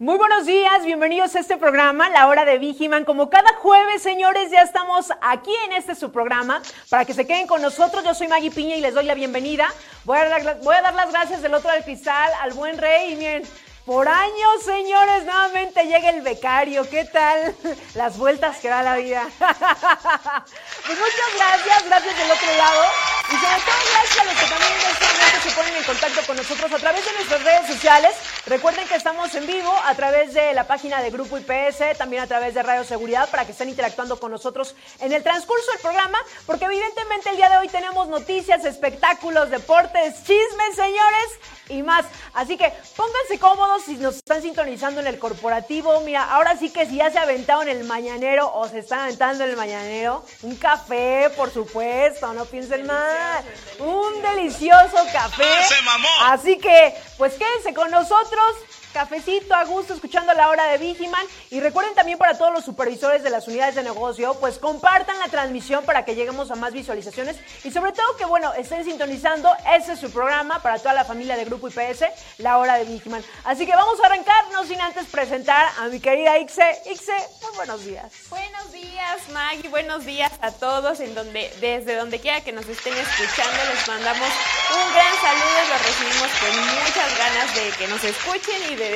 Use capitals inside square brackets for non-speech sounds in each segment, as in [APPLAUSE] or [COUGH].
Muy buenos días, bienvenidos a este programa, La Hora de Vigiman. Como cada jueves, señores, ya estamos aquí en este su programa para que se queden con nosotros. Yo soy Maggie Piña y les doy la bienvenida. Voy a dar, voy a dar las gracias del otro del cristal al buen rey. Y miren, por años, señores, nuevamente llega el becario. ¿Qué tal? Las vueltas que da la vida. Pues muchas gracias, gracias del otro lado. Y sobre todo gracias a los que también se ponen en contacto con nosotros a través de nuestras redes sociales. Recuerden que estamos en vivo a través de la página de Grupo IPS, también a través de Radio Seguridad, para que estén interactuando con nosotros en el transcurso del programa, porque evidentemente el día de hoy tenemos noticias, espectáculos, deportes, chismes, señores, y más. Así que pónganse cómodos si nos están sintonizando en el corporativo. Mira, ahora sí que si ya se aventaron el mañanero o se están aventando el mañanero, un café, por supuesto, no piensen mal. Un delicioso café. Así que, pues quédense con nosotros cafecito a gusto escuchando la hora de Vigiman y recuerden también para todos los supervisores de las unidades de negocio, pues compartan la transmisión para que lleguemos a más visualizaciones y sobre todo que bueno, estén sintonizando, ese es su programa para toda la familia de Grupo IPS, la hora de Vigiman. Así que vamos a arrancarnos sin antes presentar a mi querida Ixe. Ixe, muy buenos días. Buenos días, Maggie, buenos días a todos en donde desde donde quiera que nos estén escuchando, les mandamos un gran saludo los recibimos con muchas ganas de que nos escuchen y de,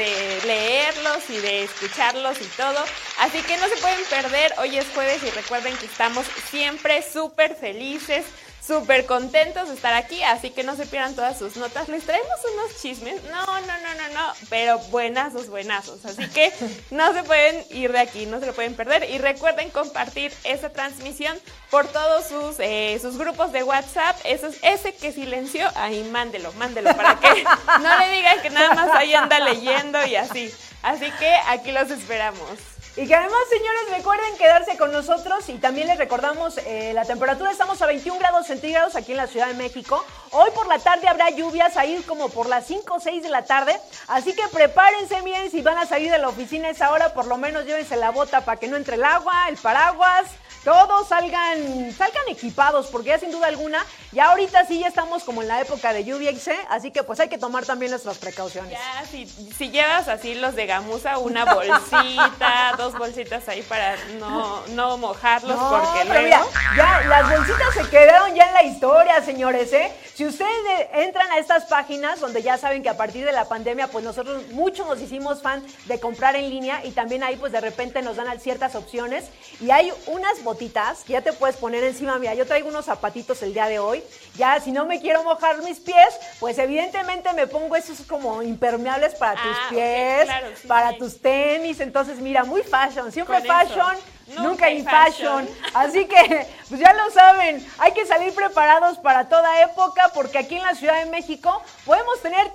leerlos y de escucharlos y todo. Así que no se pueden perder, hoy es jueves y recuerden que estamos siempre súper felices, súper contentos de estar aquí, así que no se pierdan todas sus notas. Les traemos unos chismes, no, no, no, no, no, pero buenazos, buenazos. Así que no se pueden ir de aquí, no se lo pueden perder. Y recuerden compartir esa transmisión por todos sus, eh, sus grupos de WhatsApp. Eso es, ese que silenció, ahí mándelo, mándelo para que no le digan que nada más ahí anda leyendo y así. Así que aquí los esperamos. Y que además, señores, recuerden quedarse con nosotros y también les recordamos eh, la temperatura. Estamos a 21 grados centígrados aquí en la Ciudad de México. Hoy por la tarde habrá lluvias ahí como por las 5 o 6 de la tarde. Así que prepárense bien si van a salir de la oficina esa hora, por lo menos llévense la bota para que no entre el agua, el paraguas todos salgan, salgan equipados, porque ya sin duda alguna, ya ahorita sí ya estamos como en la época de lluvia, así que pues hay que tomar también nuestras precauciones. Ya, si, si llevas así los de gamuza, una bolsita, [LAUGHS] dos bolsitas ahí para no, no mojarlos, porque luego... Mira, ya las bolsitas se quedaron ya en la historia, señores, ¿eh? Si ustedes entran a estas páginas, donde ya saben que a partir de la pandemia, pues nosotros muchos nos hicimos fan de comprar en línea y también ahí pues de repente nos dan ciertas opciones y hay unas botitas que ya te puedes poner encima. Mira, yo traigo unos zapatitos el día de hoy. Ya, si no me quiero mojar mis pies, pues evidentemente me pongo esos como impermeables para tus ah, pies, para tus tenis. Entonces, mira, muy fashion, siempre fashion. Nunca, in fashion. Así que, [LAUGHS] pues ya lo saben, hay que salir preparados para toda época porque aquí en la Ciudad de México podemos tener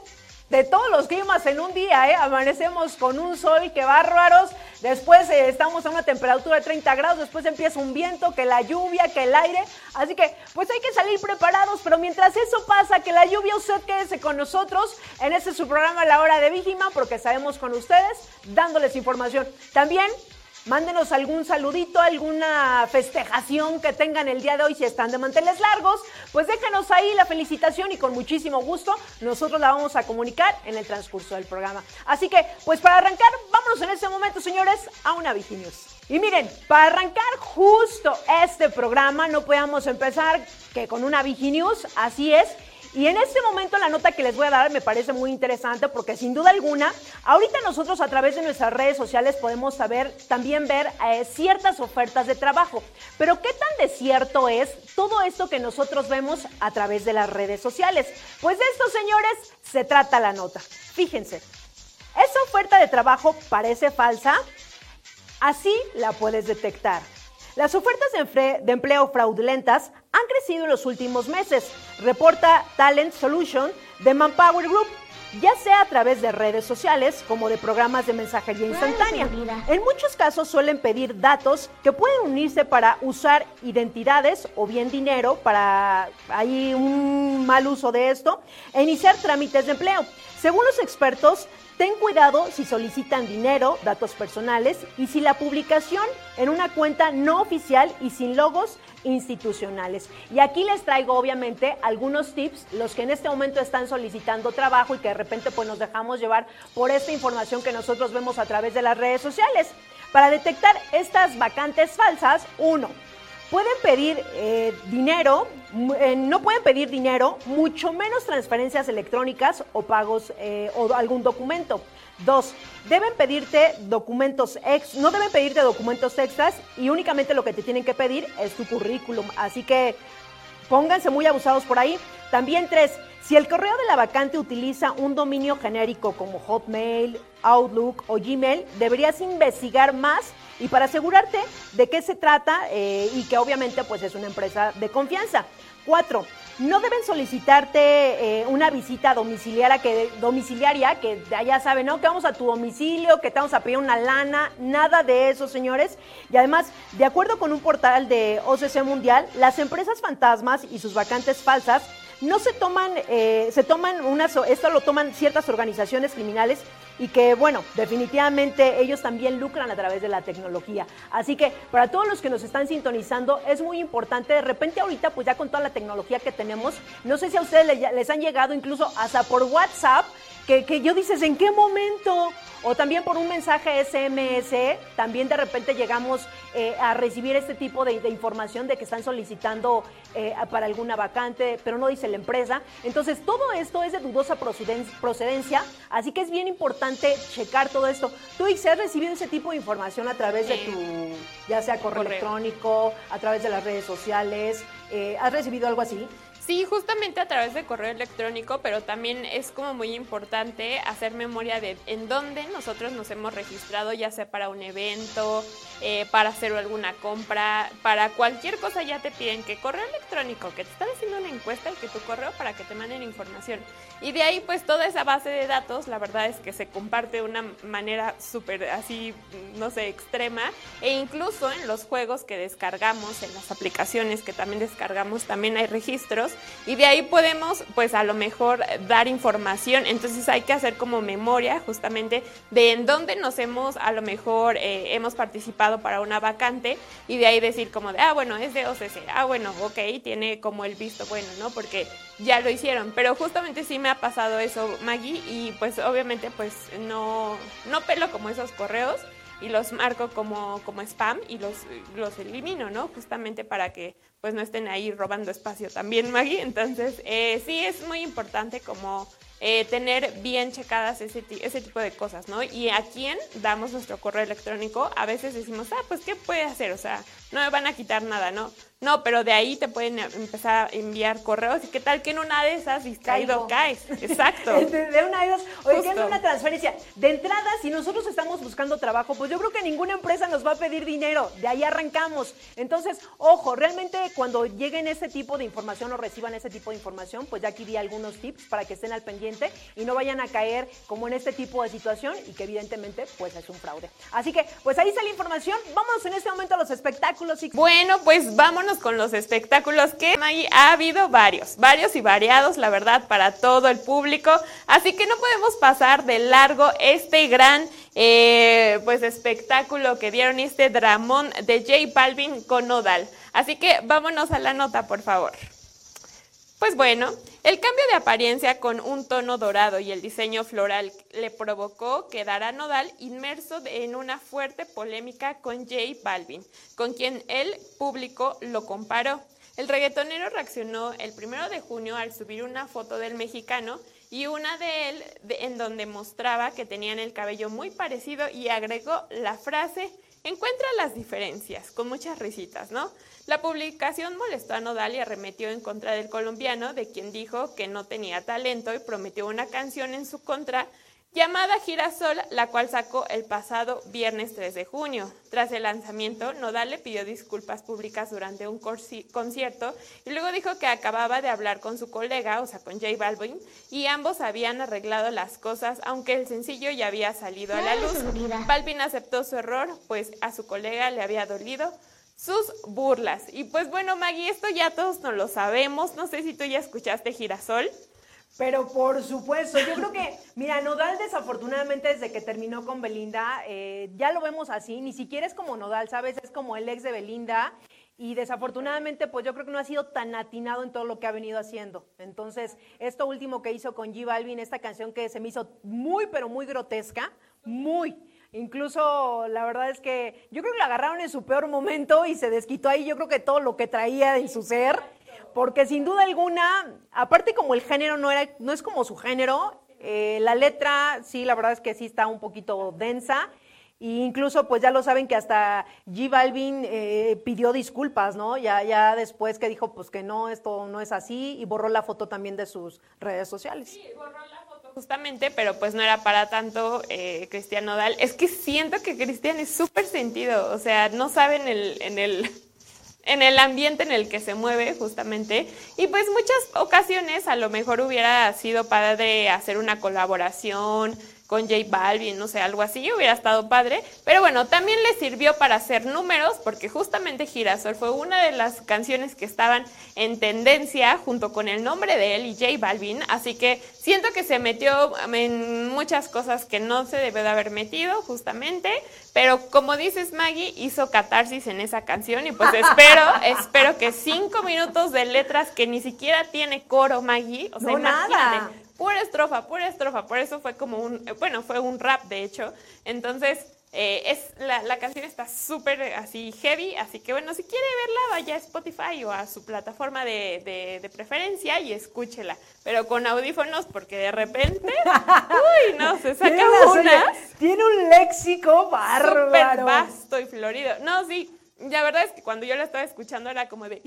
de todos los climas en un día, ¿eh? Amanecemos con un sol que bárbaros, después eh, estamos a una temperatura de 30 grados, después empieza un viento, que la lluvia, que el aire, así que pues hay que salir preparados, pero mientras eso pasa, que la lluvia usted quédese con nosotros en este su programa La Hora de Víjima, porque sabemos con ustedes, dándoles información. También Mándenos algún saludito, alguna festejación que tengan el día de hoy si están de manteles largos. Pues déjenos ahí la felicitación y con muchísimo gusto nosotros la vamos a comunicar en el transcurso del programa. Así que, pues para arrancar, vámonos en este momento, señores, a una Viginews. Y miren, para arrancar justo este programa no podíamos empezar que con una Viginews, así es. Y en este momento la nota que les voy a dar me parece muy interesante porque sin duda alguna, ahorita nosotros a través de nuestras redes sociales podemos saber, también ver eh, ciertas ofertas de trabajo. Pero ¿qué tan desierto es todo esto que nosotros vemos a través de las redes sociales? Pues de esto, señores, se trata la nota. Fíjense, esa oferta de trabajo parece falsa, así la puedes detectar. Las ofertas de empleo fraudulentas han crecido en los últimos meses, reporta Talent Solution de Manpower Group. ya sea a través de redes sociales como de programas de mensajería instantánea. En muchos casos suelen pedir datos que pueden unirse para usar identidades o bien dinero para hay un mal uso de esto e iniciar trámites de empleo. Según los expertos, Ten cuidado si solicitan dinero, datos personales y si la publicación en una cuenta no oficial y sin logos institucionales. Y aquí les traigo obviamente algunos tips, los que en este momento están solicitando trabajo y que de repente pues nos dejamos llevar por esta información que nosotros vemos a través de las redes sociales. Para detectar estas vacantes falsas, uno, pueden pedir eh, dinero, eh, no pueden pedir dinero, mucho menos transferencias electrónicas o pagos eh, o algún documento. Dos, deben pedirte documentos ex, no deben pedirte documentos extras y únicamente lo que te tienen que pedir es tu currículum. Así que pónganse muy abusados por ahí. También tres, si el correo de la vacante utiliza un dominio genérico como Hotmail, Outlook o Gmail, deberías investigar más y para asegurarte de qué se trata eh, y que obviamente pues es una empresa de confianza. Cuatro, no deben solicitarte eh, una visita domiciliaria que, domiciliaria, que ya saben, ¿no? Que vamos a tu domicilio, que te vamos a pedir una lana, nada de eso, señores. Y además, de acuerdo con un portal de OCC Mundial, las empresas fantasmas y sus vacantes falsas no se toman, eh, se toman unas, esto lo toman ciertas organizaciones criminales y que, bueno, definitivamente ellos también lucran a través de la tecnología. Así que para todos los que nos están sintonizando, es muy importante, de repente ahorita, pues ya con toda la tecnología que tenemos, no sé si a ustedes les, han llegado incluso hasta por WhatsApp, que, que yo dices, ¿en qué momento? O también por un mensaje SMS, también de repente llegamos eh, a recibir este tipo de, información de que están solicitando eh, para alguna vacante, pero no dice la empresa. Entonces, todo esto es de dudosa procedencia, así que es bien importante checar todo esto. ¿Tú, Ix, has recibido ese tipo de información a través de tu, ya sea correo, electrónico, a través de las redes sociales? Eh, ¿Has recibido algo así? Sí, justamente a través de correo electrónico, pero también es como muy importante hacer memoria de en dónde nosotros nos hemos registrado, ya sea para un evento, eh, para hacer alguna compra, para cualquier cosa ya te piden que correo electrónico, que te están haciendo una encuesta y que tu correo para que te manden información. Y de ahí pues toda esa base de datos, la verdad es que se comparte de una manera súper así, no sé, extrema. E incluso en los juegos que descargamos, en las aplicaciones que también descargamos, también hay registros y de ahí podemos, pues a lo mejor, dar información. Entonces hay que hacer como memoria justamente de en dónde nos hemos, a lo mejor, eh, hemos participado para una vacante y de ahí decir como de, ah, bueno, es de OCC, ah, bueno, ok, tiene como el visto bueno, ¿no? Porque ya lo hicieron. Pero justamente sí me ha pasado eso, Maggie, y pues obviamente pues no, no pelo como esos correos y los marco como, como spam y los, los elimino, ¿no? Justamente para que pues no estén ahí robando espacio también, [LAUGHS] Maggie. Entonces, eh, sí es muy importante como eh, tener bien checadas ese, ese tipo de cosas, ¿no? Y a quién damos nuestro correo electrónico, a veces decimos, ah, pues, ¿qué puede hacer? O sea, no me van a quitar nada, ¿no? No, pero de ahí te pueden empezar a enviar correos. ¿Y qué tal que en una de esas distraído caes? [LAUGHS] Exacto. de una de esas, oye, ¿qué es una transferencia? De entrada, si nosotros estamos buscando trabajo, pues yo creo que ninguna empresa nos va a pedir dinero. De ahí arrancamos. Entonces, ojo, realmente cuando lleguen ese tipo de información o reciban ese tipo de información, pues ya aquí di algunos tips para que estén al pendiente y no vayan a caer como en este tipo de situación y que evidentemente pues es un fraude. Así que, pues ahí está la información. Vamos en este momento a los espectáculos. Bueno, pues vámonos con los espectáculos que ha habido varios, varios y variados, la verdad, para todo el público. Así que no podemos pasar de largo este gran eh, pues espectáculo que dieron este dramón de J Balvin con Nodal. Así que vámonos a la nota, por favor. Pues bueno, el cambio de apariencia con un tono dorado y el diseño floral le provocó quedar a Nodal inmerso en una fuerte polémica con J Balvin, con quien el público lo comparó. El reggaetonero reaccionó el primero de junio al subir una foto del mexicano y una de él en donde mostraba que tenían el cabello muy parecido y agregó la frase encuentra las diferencias, con muchas risitas, ¿no? La publicación molestó a Nodal y arremetió en contra del colombiano, de quien dijo que no tenía talento y prometió una canción en su contra llamada Girasol, la cual sacó el pasado viernes 3 de junio. Tras el lanzamiento, Nodal le pidió disculpas públicas durante un concierto y luego dijo que acababa de hablar con su colega, o sea, con J Balvin, y ambos habían arreglado las cosas, aunque el sencillo ya había salido a la luz. Balvin aceptó su error, pues a su colega le había dolido sus burlas. Y pues bueno, Maggie, esto ya todos nos lo sabemos. No sé si tú ya escuchaste Girasol. Pero por supuesto, yo creo que, mira, Nodal desafortunadamente desde que terminó con Belinda, eh, ya lo vemos así, ni siquiera es como Nodal, ¿sabes? Es como el ex de Belinda y desafortunadamente pues yo creo que no ha sido tan atinado en todo lo que ha venido haciendo. Entonces, esto último que hizo con G Balvin, esta canción que se me hizo muy, pero muy grotesca, muy. Incluso la verdad es que yo creo que lo agarraron en su peor momento y se desquitó ahí, yo creo que todo lo que traía en su ser porque sin duda alguna, aparte como el género no, era, no es como su género, eh, la letra sí, la verdad es que sí está un poquito densa. E incluso, pues ya lo saben que hasta G Balvin eh, pidió disculpas, ¿no? Ya, ya después que dijo, pues que no, esto no es así, y borró la foto también de sus redes sociales. Sí, borró la foto justamente, pero pues no era para tanto eh, Cristian Nodal. Es que siento que Cristian es súper sentido, o sea, no saben el, en el en el ambiente en el que se mueve justamente. Y pues muchas ocasiones a lo mejor hubiera sido padre hacer una colaboración con J Balvin, no sé, algo así, hubiera estado padre. Pero bueno, también le sirvió para hacer números, porque justamente Girasol fue una de las canciones que estaban en tendencia junto con el nombre de él y J Balvin. Así que siento que se metió en muchas cosas que no se debe de haber metido, justamente. Pero como dices, Maggie, hizo catarsis en esa canción y pues espero, [LAUGHS] espero que cinco minutos de letras que ni siquiera tiene coro, Maggie. O sea, no, nada. Pura estrofa, pura estrofa. Por eso fue como un, bueno, fue un rap, de hecho. Entonces, eh, es, la, canción está súper así heavy, así que bueno, si quiere verla, vaya a Spotify o a su plataforma de, de, preferencia y escúchela, pero con audífonos porque de repente, [LAUGHS] uy, no, se saca una. Tiene un léxico bárbaro. Súper vasto y florido. No, sí, la verdad es que cuando yo la estaba escuchando era como de...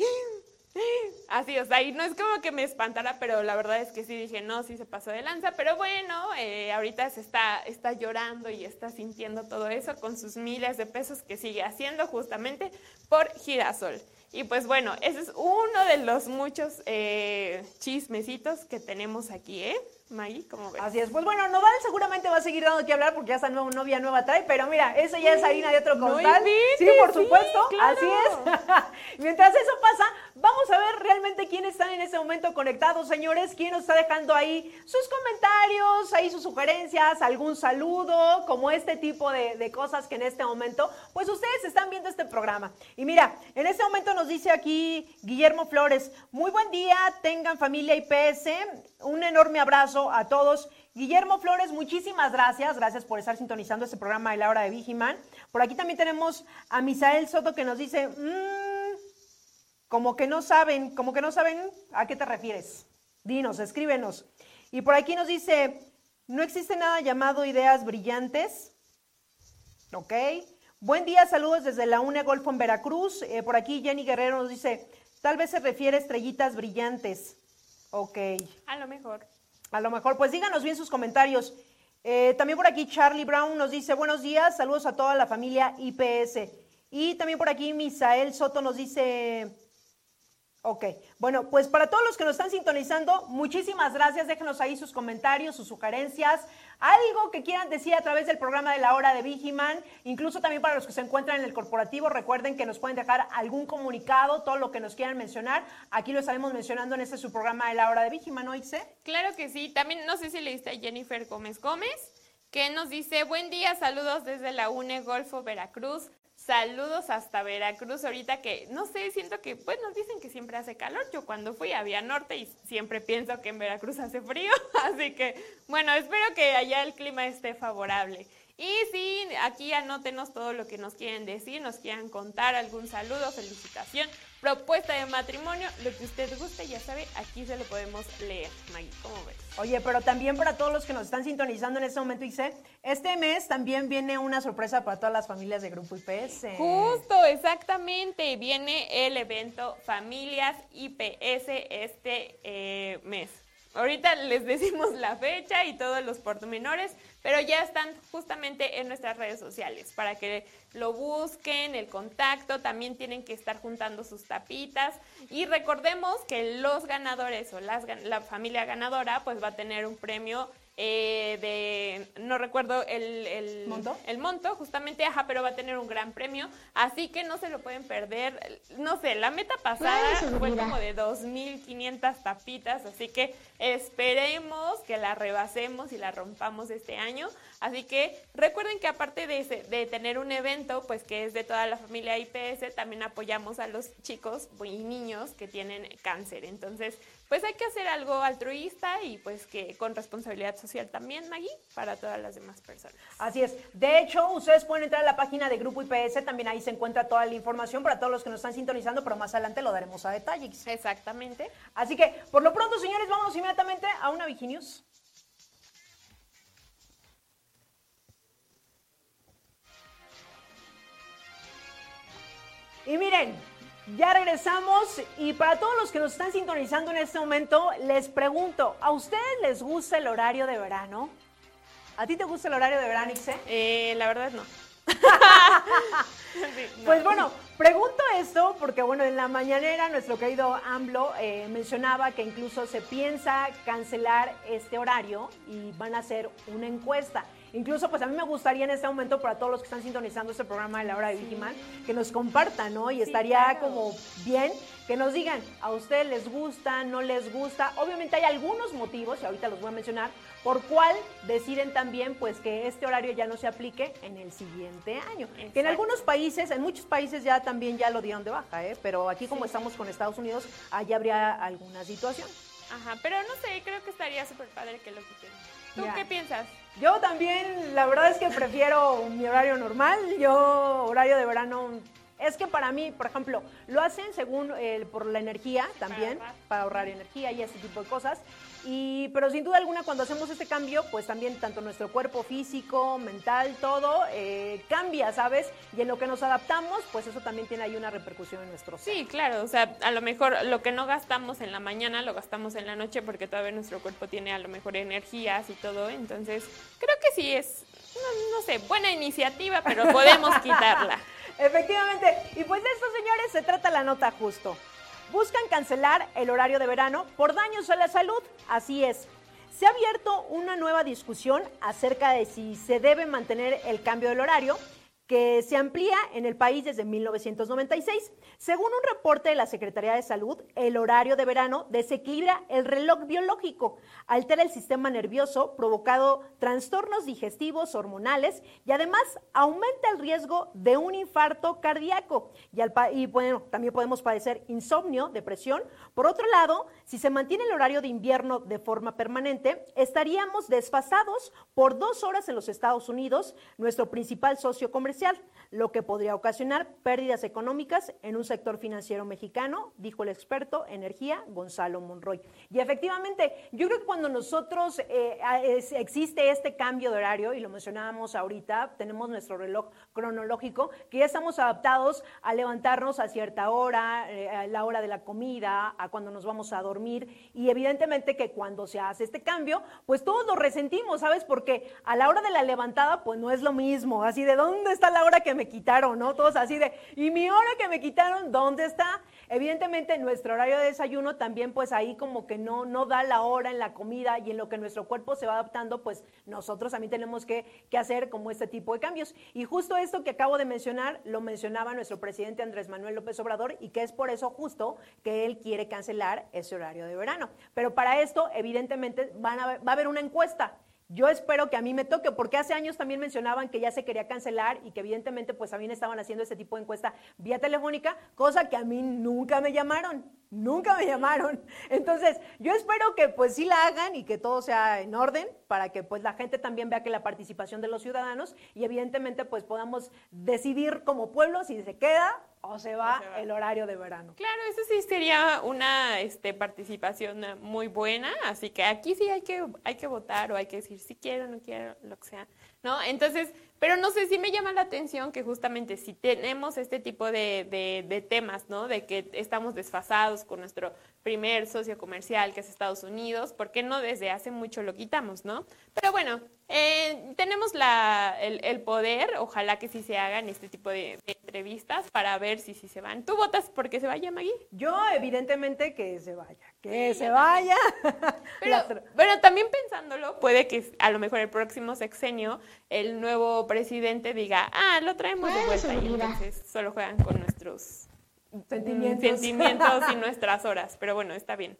[LAUGHS] Así, o sea, y no es como que me espantara, pero la verdad es que sí dije, no, sí se pasó de lanza, pero bueno, eh, ahorita se está, está llorando y está sintiendo todo eso con sus miles de pesos que sigue haciendo justamente por girasol. Y pues bueno, ese es uno de los muchos eh, chismecitos que tenemos aquí, ¿eh? Maggie, ¿cómo ves? Así es. Pues bueno, Nodal seguramente va a seguir dando que hablar porque ya está nueva novia nueva trae, pero mira, eso ya es harina de otro costal. sí, por supuesto, así es. [LAUGHS] Mientras eso pasa, vamos a ver realmente quiénes están en este momento conectados, señores, quién nos está dejando ahí sus comentarios, ahí sus sugerencias, algún saludo, como este tipo de, de cosas que en este momento, pues ustedes están viendo este programa. Y mira, en este momento nos dice aquí Guillermo Flores, muy buen día, tengan familia IPS, un enorme abrazo a todos. Guillermo Flores, muchísimas gracias. Gracias por estar sintonizando este programa de la hora de Vigiman. Por aquí también tenemos a Misael Soto que nos dice, mmm, como que no saben, como que no saben a qué te refieres. Dinos, escríbenos. Y por aquí nos dice, no existe nada llamado ideas brillantes. Ok. Buen día, saludos desde la UNE Golfo en Veracruz. Eh, por aquí Jenny Guerrero nos dice, tal vez se refiere a estrellitas brillantes. Ok. A lo mejor. A lo mejor, pues díganos bien sus comentarios. Eh, también por aquí Charlie Brown nos dice, buenos días, saludos a toda la familia IPS. Y también por aquí Misael Soto nos dice, Ok, bueno, pues para todos los que nos están sintonizando, muchísimas gracias. Déjenos ahí sus comentarios, sus sugerencias, algo que quieran decir a través del programa de la hora de Vigiman. Incluso también para los que se encuentran en el corporativo, recuerden que nos pueden dejar algún comunicado, todo lo que nos quieran mencionar. Aquí lo estaremos mencionando en este su programa de la hora de Vigiman, ¿no, Ixe? Claro que sí. También no sé si le diste a Jennifer Gómez Gómez, que nos dice, buen día, saludos desde la UNE Golfo Veracruz. Saludos hasta Veracruz, ahorita que, no sé, siento que, pues nos dicen que siempre hace calor. Yo cuando fui había norte y siempre pienso que en Veracruz hace frío, [LAUGHS] así que, bueno, espero que allá el clima esté favorable. Y sí, aquí anótenos todo lo que nos quieren decir, nos quieran contar, algún saludo, felicitación, propuesta de matrimonio, lo que usted guste, ya sabe, aquí se lo podemos leer. Maggie, ¿cómo ves? Oye, pero también para todos los que nos están sintonizando en este momento, dice, este mes también viene una sorpresa para todas las familias de Grupo IPS. Justo, exactamente, viene el evento Familias IPS este eh, mes. Ahorita les decimos la fecha y todos los pormenores, pero ya están justamente en nuestras redes sociales. Para que lo busquen, el contacto, también tienen que estar juntando sus tapitas. Y recordemos que los ganadores o las, la familia ganadora pues va a tener un premio eh, de, no recuerdo el, el, ¿Monto? el monto, justamente, ajá, pero va a tener un gran premio, así que no se lo pueden perder. No sé, la meta pasada fue como de 2.500 tapitas, así que esperemos que la rebasemos y la rompamos este año. Así que recuerden que aparte de, ese, de tener un evento, pues que es de toda la familia IPS, también apoyamos a los chicos y niños que tienen cáncer. Entonces, pues hay que hacer algo altruista y pues que con responsabilidad social también, Maggie, para todas las demás personas. Así es. De hecho, ustedes pueden entrar a la página de Grupo IPS, también ahí se encuentra toda la información para todos los que nos están sintonizando, pero más adelante lo daremos a detalles. Exactamente. Así que, por lo pronto, señores, vamos inmediatamente a una Viginius. Y miren, ya regresamos y para todos los que nos están sintonizando en este momento, les pregunto, ¿a ustedes les gusta el horario de verano? ¿A ti te gusta el horario de verano, Ixe? Eh, la verdad no. [LAUGHS] Sí, no. Pues bueno, pregunto esto porque bueno, en la mañanera nuestro querido AMLO eh, mencionaba que incluso se piensa cancelar este horario y van a hacer una encuesta. Incluso pues a mí me gustaría en este momento para todos los que están sintonizando este programa de la hora de Vigiman que nos compartan, ¿no? Y Sí, estaría claro. como bien que nos digan, ¿a ustedes les gusta, no les gusta? Obviamente hay algunos motivos, y ahorita los voy a mencionar, por cuál deciden también pues que este horario ya no se aplique en el siguiente año. Que en algunos países, en muchos países ya también ya lo dieron de baja, ¿eh? pero aquí como Sí. estamos con Estados Unidos, allá habría alguna situación. Ajá, pero no sé, creo que estaría súper padre que lo quiten. ¿Tú Ya. qué piensas? Yo también, la verdad es que prefiero mi horario normal. Yo, horario de verano, es que para mí, por ejemplo, lo hacen según el, por la energía también, ahorrar. para ahorrar energía y ese tipo de cosas. Y, pero sin duda alguna, cuando hacemos este cambio, pues también tanto nuestro cuerpo físico, mental, todo eh, cambia, ¿sabes? Y en lo que nos adaptamos, pues eso también tiene ahí una repercusión en nuestro ser. Sí, claro, o sea, a lo mejor lo que no gastamos en la mañana lo gastamos en la noche porque todavía nuestro cuerpo tiene a lo mejor energías y todo, entonces creo que sí es, no, no sé, buena iniciativa, pero podemos [LAUGHS] quitarla. Efectivamente. Y pues de esto, señores, se trata la nota justo. Buscan cancelar el horario de verano por daños a la salud. Así es. Se ha abierto una nueva discusión acerca de si se debe mantener el cambio del horario que se amplía en el país desde 1996. Según un reporte de la Secretaría de Salud, el horario de verano desequilibra el reloj biológico, altera el sistema nervioso, provocado trastornos digestivos, hormonales y además aumenta el riesgo de un infarto cardíaco. Y, al y bueno, también podemos padecer insomnio, depresión. Por otro lado, si se mantiene el horario de invierno de forma permanente, estaríamos desfasados por dos horas en los Estados Unidos, nuestro principal socio comercial, lo que podría ocasionar pérdidas económicas en un sector financiero mexicano, dijo el experto energía Gonzalo Monroy. Y efectivamente, yo creo que cuando nosotros eh, existe este cambio de horario, y lo mencionábamos ahorita, tenemos nuestro reloj cronológico, que ya estamos adaptados a levantarnos a cierta hora, eh, a la hora de la comida, a cuando nos vamos a dormir, y evidentemente que cuando se hace este cambio, pues todos lo resentimos, ¿sabes? Porque a la hora de la levantada, pues no es lo mismo, así de dónde está la hora que me quitaron, ¿no? Todos así de, ¿y mi hora que me quitaron, dónde está? Evidentemente nuestro horario de desayuno también pues ahí como que no, no da la hora en la comida y en lo que nuestro cuerpo se va adaptando, pues nosotros también tenemos que, que hacer como este tipo de cambios. Y justo esto que acabo de mencionar, lo mencionaba nuestro presidente Andrés Manuel López Obrador y que es por eso justo que él quiere cancelar ese horario de verano. Pero para esto, evidentemente, van a, va a haber una encuesta. Yo espero que a mí me toque, porque hace años también mencionaban que ya se quería cancelar y que evidentemente pues también estaban haciendo este tipo de encuesta vía telefónica, cosa que a mí nunca me llamaron, nunca me llamaron. [LAUGHS] Entonces, yo espero que pues sí la hagan y que todo sea en orden para que pues la gente también vea que la participación de los ciudadanos y evidentemente pues podamos decidir como pueblo si se queda o se va, se va. el horario de verano. Claro, eso sí sería una este, participación muy buena, así que aquí sí hay que, hay que votar o hay que decir si quiero no quiero, lo que sea. ¿no? Entonces, pero no sé si me llama la atención que justamente si tenemos este tipo de, de, de, temas, ¿no? De que estamos desfasados con nuestro primer socio comercial, que es Estados Unidos, ¿por qué no desde hace mucho lo quitamos, ¿no? Pero bueno, eh, tenemos la, el, el, poder, ojalá que sí se hagan este tipo de, de, entrevistas para ver si, si se van. ¿Tú votas porque se vaya, Maggie? Yo, evidentemente, que se vaya, que sí, se vaya. [LAUGHS] Pero, bueno, también pensándolo, puede que a lo mejor el próximo sexenio el nuevo presidente diga, ah, lo traemos de vuelta y entonces solo juegan con nuestros sentimientos, sentimientos y [LAUGHS] nuestras horas. Pero bueno, está bien.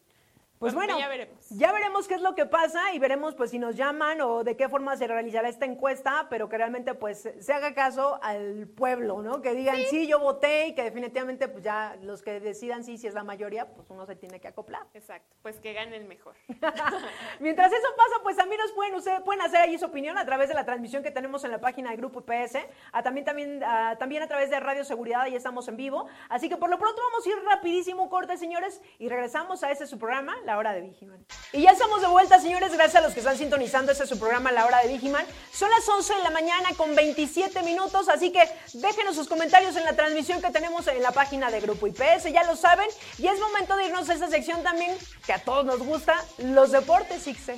Pues bueno, ya veremos. Ya veremos qué es lo que pasa y veremos pues si nos llaman o de qué forma se realizará esta encuesta, pero que realmente pues se haga caso al pueblo, ¿no? Que digan, sí, sí yo voté y que definitivamente pues ya los que decidan sí, si es la mayoría, pues uno se tiene que acoplar. Exacto, pues que gane el mejor. [LAUGHS] Mientras eso pasa, pues también nos pueden, ustedes pueden hacer ahí su opinión a través de la transmisión que tenemos en la página del Grupo PS, a también, también, a, también a través de Radio Seguridad, ahí estamos en vivo. Así que por lo pronto vamos a ir rapidísimo, corte, señores, y regresamos a ese su programa, La Hora de Vigiman. Y ya estamos de vuelta, señores, gracias a los que están sintonizando este su programa La Hora de Vigiman. Son las 11 de la mañana con 27 minutos, así que déjenos sus comentarios en la transmisión que tenemos en la página de Grupo IPS, ya lo saben, y es momento de irnos a esta sección también que a todos nos gusta, los deportes, Ixe.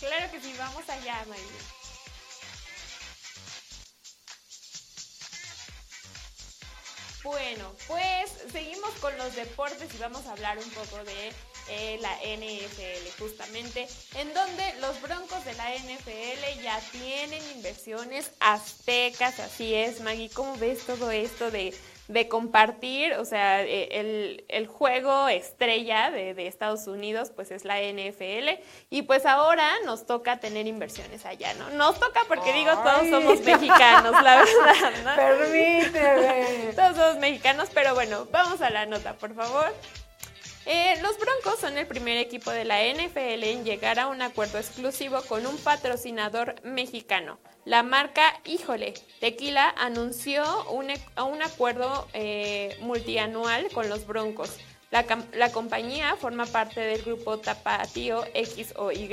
Claro que sí, vamos allá, María. Bueno, pues seguimos con los deportes y vamos a hablar un poco de eh, la NFL, justamente, en donde los Broncos de la NFL ya tienen inversiones aztecas, así es, Maggie, ¿cómo ves todo esto de, de compartir? O sea, el, el juego estrella de, de, Estados Unidos, pues es la NFL, y pues ahora nos toca tener inversiones allá, ¿no? Nos toca porque Ay. digo, todos somos mexicanos, la verdad, ¿no? [LAUGHS] Permíteme. todos somos mexicanos, pero bueno, vamos a la nota, por favor. Eh, los Broncos son el primer equipo de la NFL en llegar a un acuerdo exclusivo con un patrocinador mexicano. La marca Híjole Tequila anunció un, un acuerdo eh, multianual con los Broncos. La, compañía forma parte del grupo Tapatío X o Y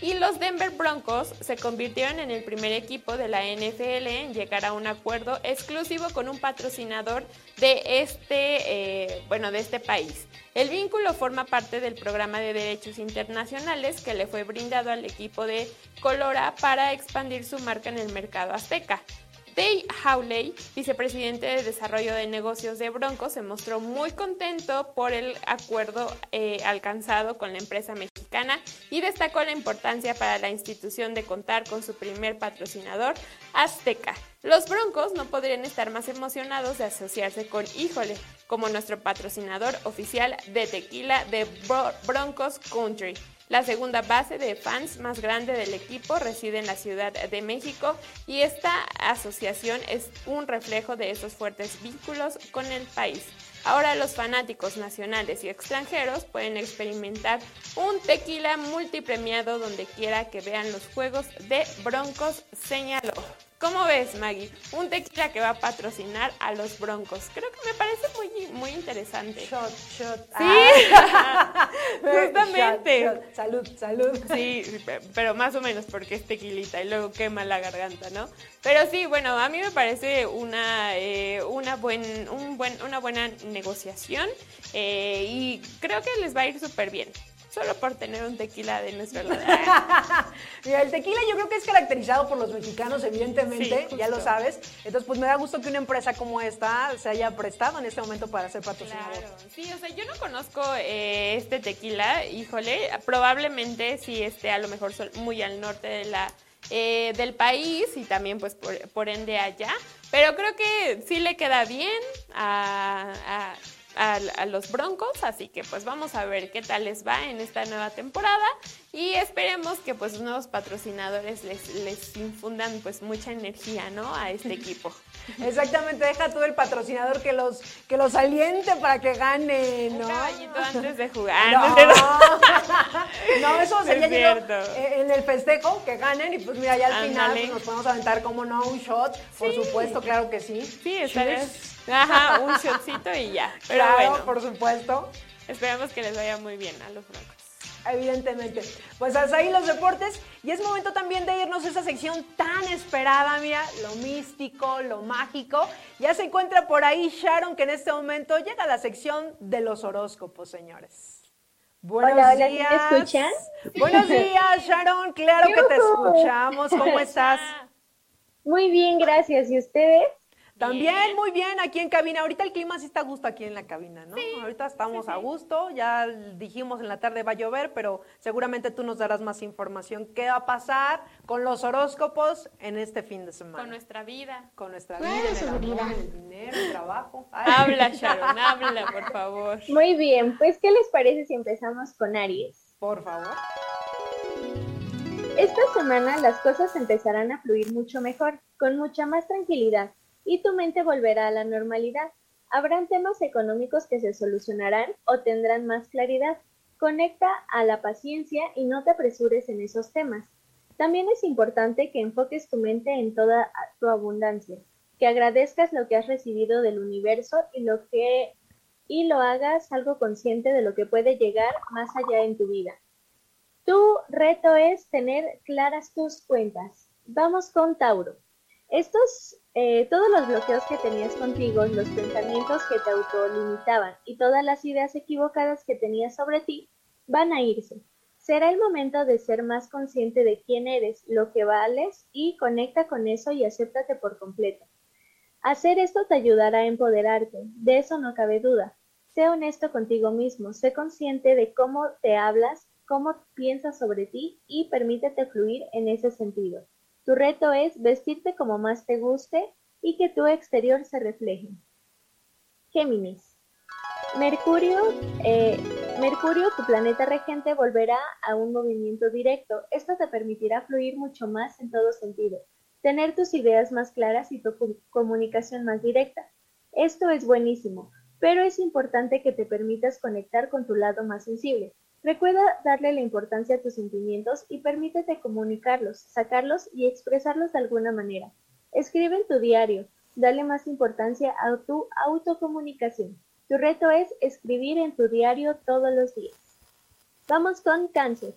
y los Denver Broncos se convirtieron en el primer equipo de la NFL en llegar a un acuerdo exclusivo con un patrocinador de este, eh, bueno, de este país. El vínculo forma parte del programa de derechos internacionales que le fue brindado al equipo de Colora para expandir su marca en el mercado azteca. Dave Howley, vicepresidente de Desarrollo de Negocios de Broncos, se mostró muy contento por el acuerdo eh, alcanzado con la empresa mexicana y destacó la importancia para la institución de contar con su primer patrocinador, Azteca. Los Broncos no podrían estar más emocionados de asociarse con Híjole, como nuestro patrocinador oficial de tequila de Broncos Country. La segunda base de fans más grande del equipo reside en la Ciudad de México y esta asociación es un reflejo de esos fuertes vínculos con el país. Ahora los fanáticos nacionales y extranjeros pueden experimentar un tequila multipremiado donde quiera que vean los juegos de Broncos, señaló. ¿Cómo ves, Maggie? Un tequila que va a patrocinar a los Broncos. Creo que me parece muy, muy interesante. Shot, shot. Sí, ah. [LAUGHS] justamente. Shot, shot. Salud, salud. Sí, pero más o menos porque es tequilita y luego quema la garganta, ¿no? Pero sí, bueno, a mí me parece una, eh, una, buen, un buen, una buena negociación eh, y creo que les va a ir súper bien solo por tener un tequila de nuestro [LAUGHS] lado. Mira, el tequila yo creo que es caracterizado por los mexicanos, evidentemente, sí, ya lo sabes. Entonces, pues me da gusto que una empresa como esta se haya prestado en este momento para ser patrocinador. Claro, sí, o sea, yo no conozco eh, este tequila, híjole, probablemente sí esté a lo mejor muy al norte de la eh, del país y también pues por, por, ende allá. Pero creo que sí le queda bien a, a, a, a, los Broncos, así que pues vamos a ver qué tal les va en esta nueva temporada y esperemos que pues nuevos patrocinadores les, les infundan pues mucha energía, ¿no? A este [LAUGHS] equipo. Exactamente, deja tú el patrocinador que los, que los aliente para que gane, ¿no? Un caballito [LAUGHS] antes de jugar. No, [LAUGHS] no eso sería llegado en el festejo, que ganen y pues mira, ya al Andale. final pues, nos podemos aventar como no un shot, por sí. supuesto, claro que sí. Sí, estaría... Ajá, un shotcito y ya. Pero claro, bueno. por supuesto. Esperemos que les vaya muy bien a los broncos. Evidentemente. Pues hasta ahí los deportes. Y es momento también de irnos a esa sección tan esperada, mira, lo místico, lo mágico. Ya se encuentra por ahí Sharon, que en este momento llega a la sección de los horóscopos, señores. Buenos hola, hola, días. ¿me escuchan? Buenos [LAUGHS] días, Sharon. Claro que te escuchamos. ¿Cómo estás? Muy bien, gracias. ¿Y ustedes? También, muy bien, aquí en cabina. Ahorita el clima sí está a gusto aquí en la cabina, ¿no? Ahorita estamos a gusto, ya dijimos en la tarde va a llover, pero seguramente tú nos darás más información. ¿Qué va a pasar con los horóscopos en este fin de semana? Con nuestra vida. Con nuestra vida, el el dinero, el trabajo. Habla, [LAUGHS] Sharon, habla, por favor. Muy bien, pues, ¿qué les parece si empezamos con Aries? Por favor. Esta semana las cosas empezarán a fluir mucho mejor, con mucha más tranquilidad y tu mente volverá a la normalidad. Habrán temas económicos que se solucionarán o tendrán más claridad. Conecta a la paciencia y no te apresures en esos temas. También es importante que enfoques tu mente en toda tu abundancia, que agradezcas lo que has recibido del universo y lo que y lo hagas algo consciente de lo que puede llegar más allá en tu vida. Tu reto es tener claras tus cuentas. Vamos con Tauro. Estos, eh, todos los bloqueos que tenías contigo, los pensamientos que te autolimitaban y todas las ideas equivocadas que tenías sobre ti, van a irse. Será el momento de ser más consciente de quién eres, lo que vales y conecta con eso y acéptate por completo. Hacer esto te ayudará a empoderarte, de eso no cabe duda. Sé honesto contigo mismo, sé consciente de cómo te hablas, cómo piensas sobre ti y permítete fluir en ese sentido. Tu reto es vestirte como más te guste y que tu exterior se refleje. Géminis. Mercurio, eh, Mercurio, tu planeta regente, volverá a un movimiento directo. Esto te permitirá fluir mucho más en todo sentido, tener tus ideas más claras y tu comunicación más directa. Esto es buenísimo, pero es importante que te permitas conectar con tu lado más sensible. Recuerda darle la importancia a tus sentimientos y permítete comunicarlos, sacarlos y expresarlos de alguna manera. Escribe en tu diario, dale más importancia a tu autocomunicación. Tu reto es escribir en tu diario todos los días. Vamos con cáncer.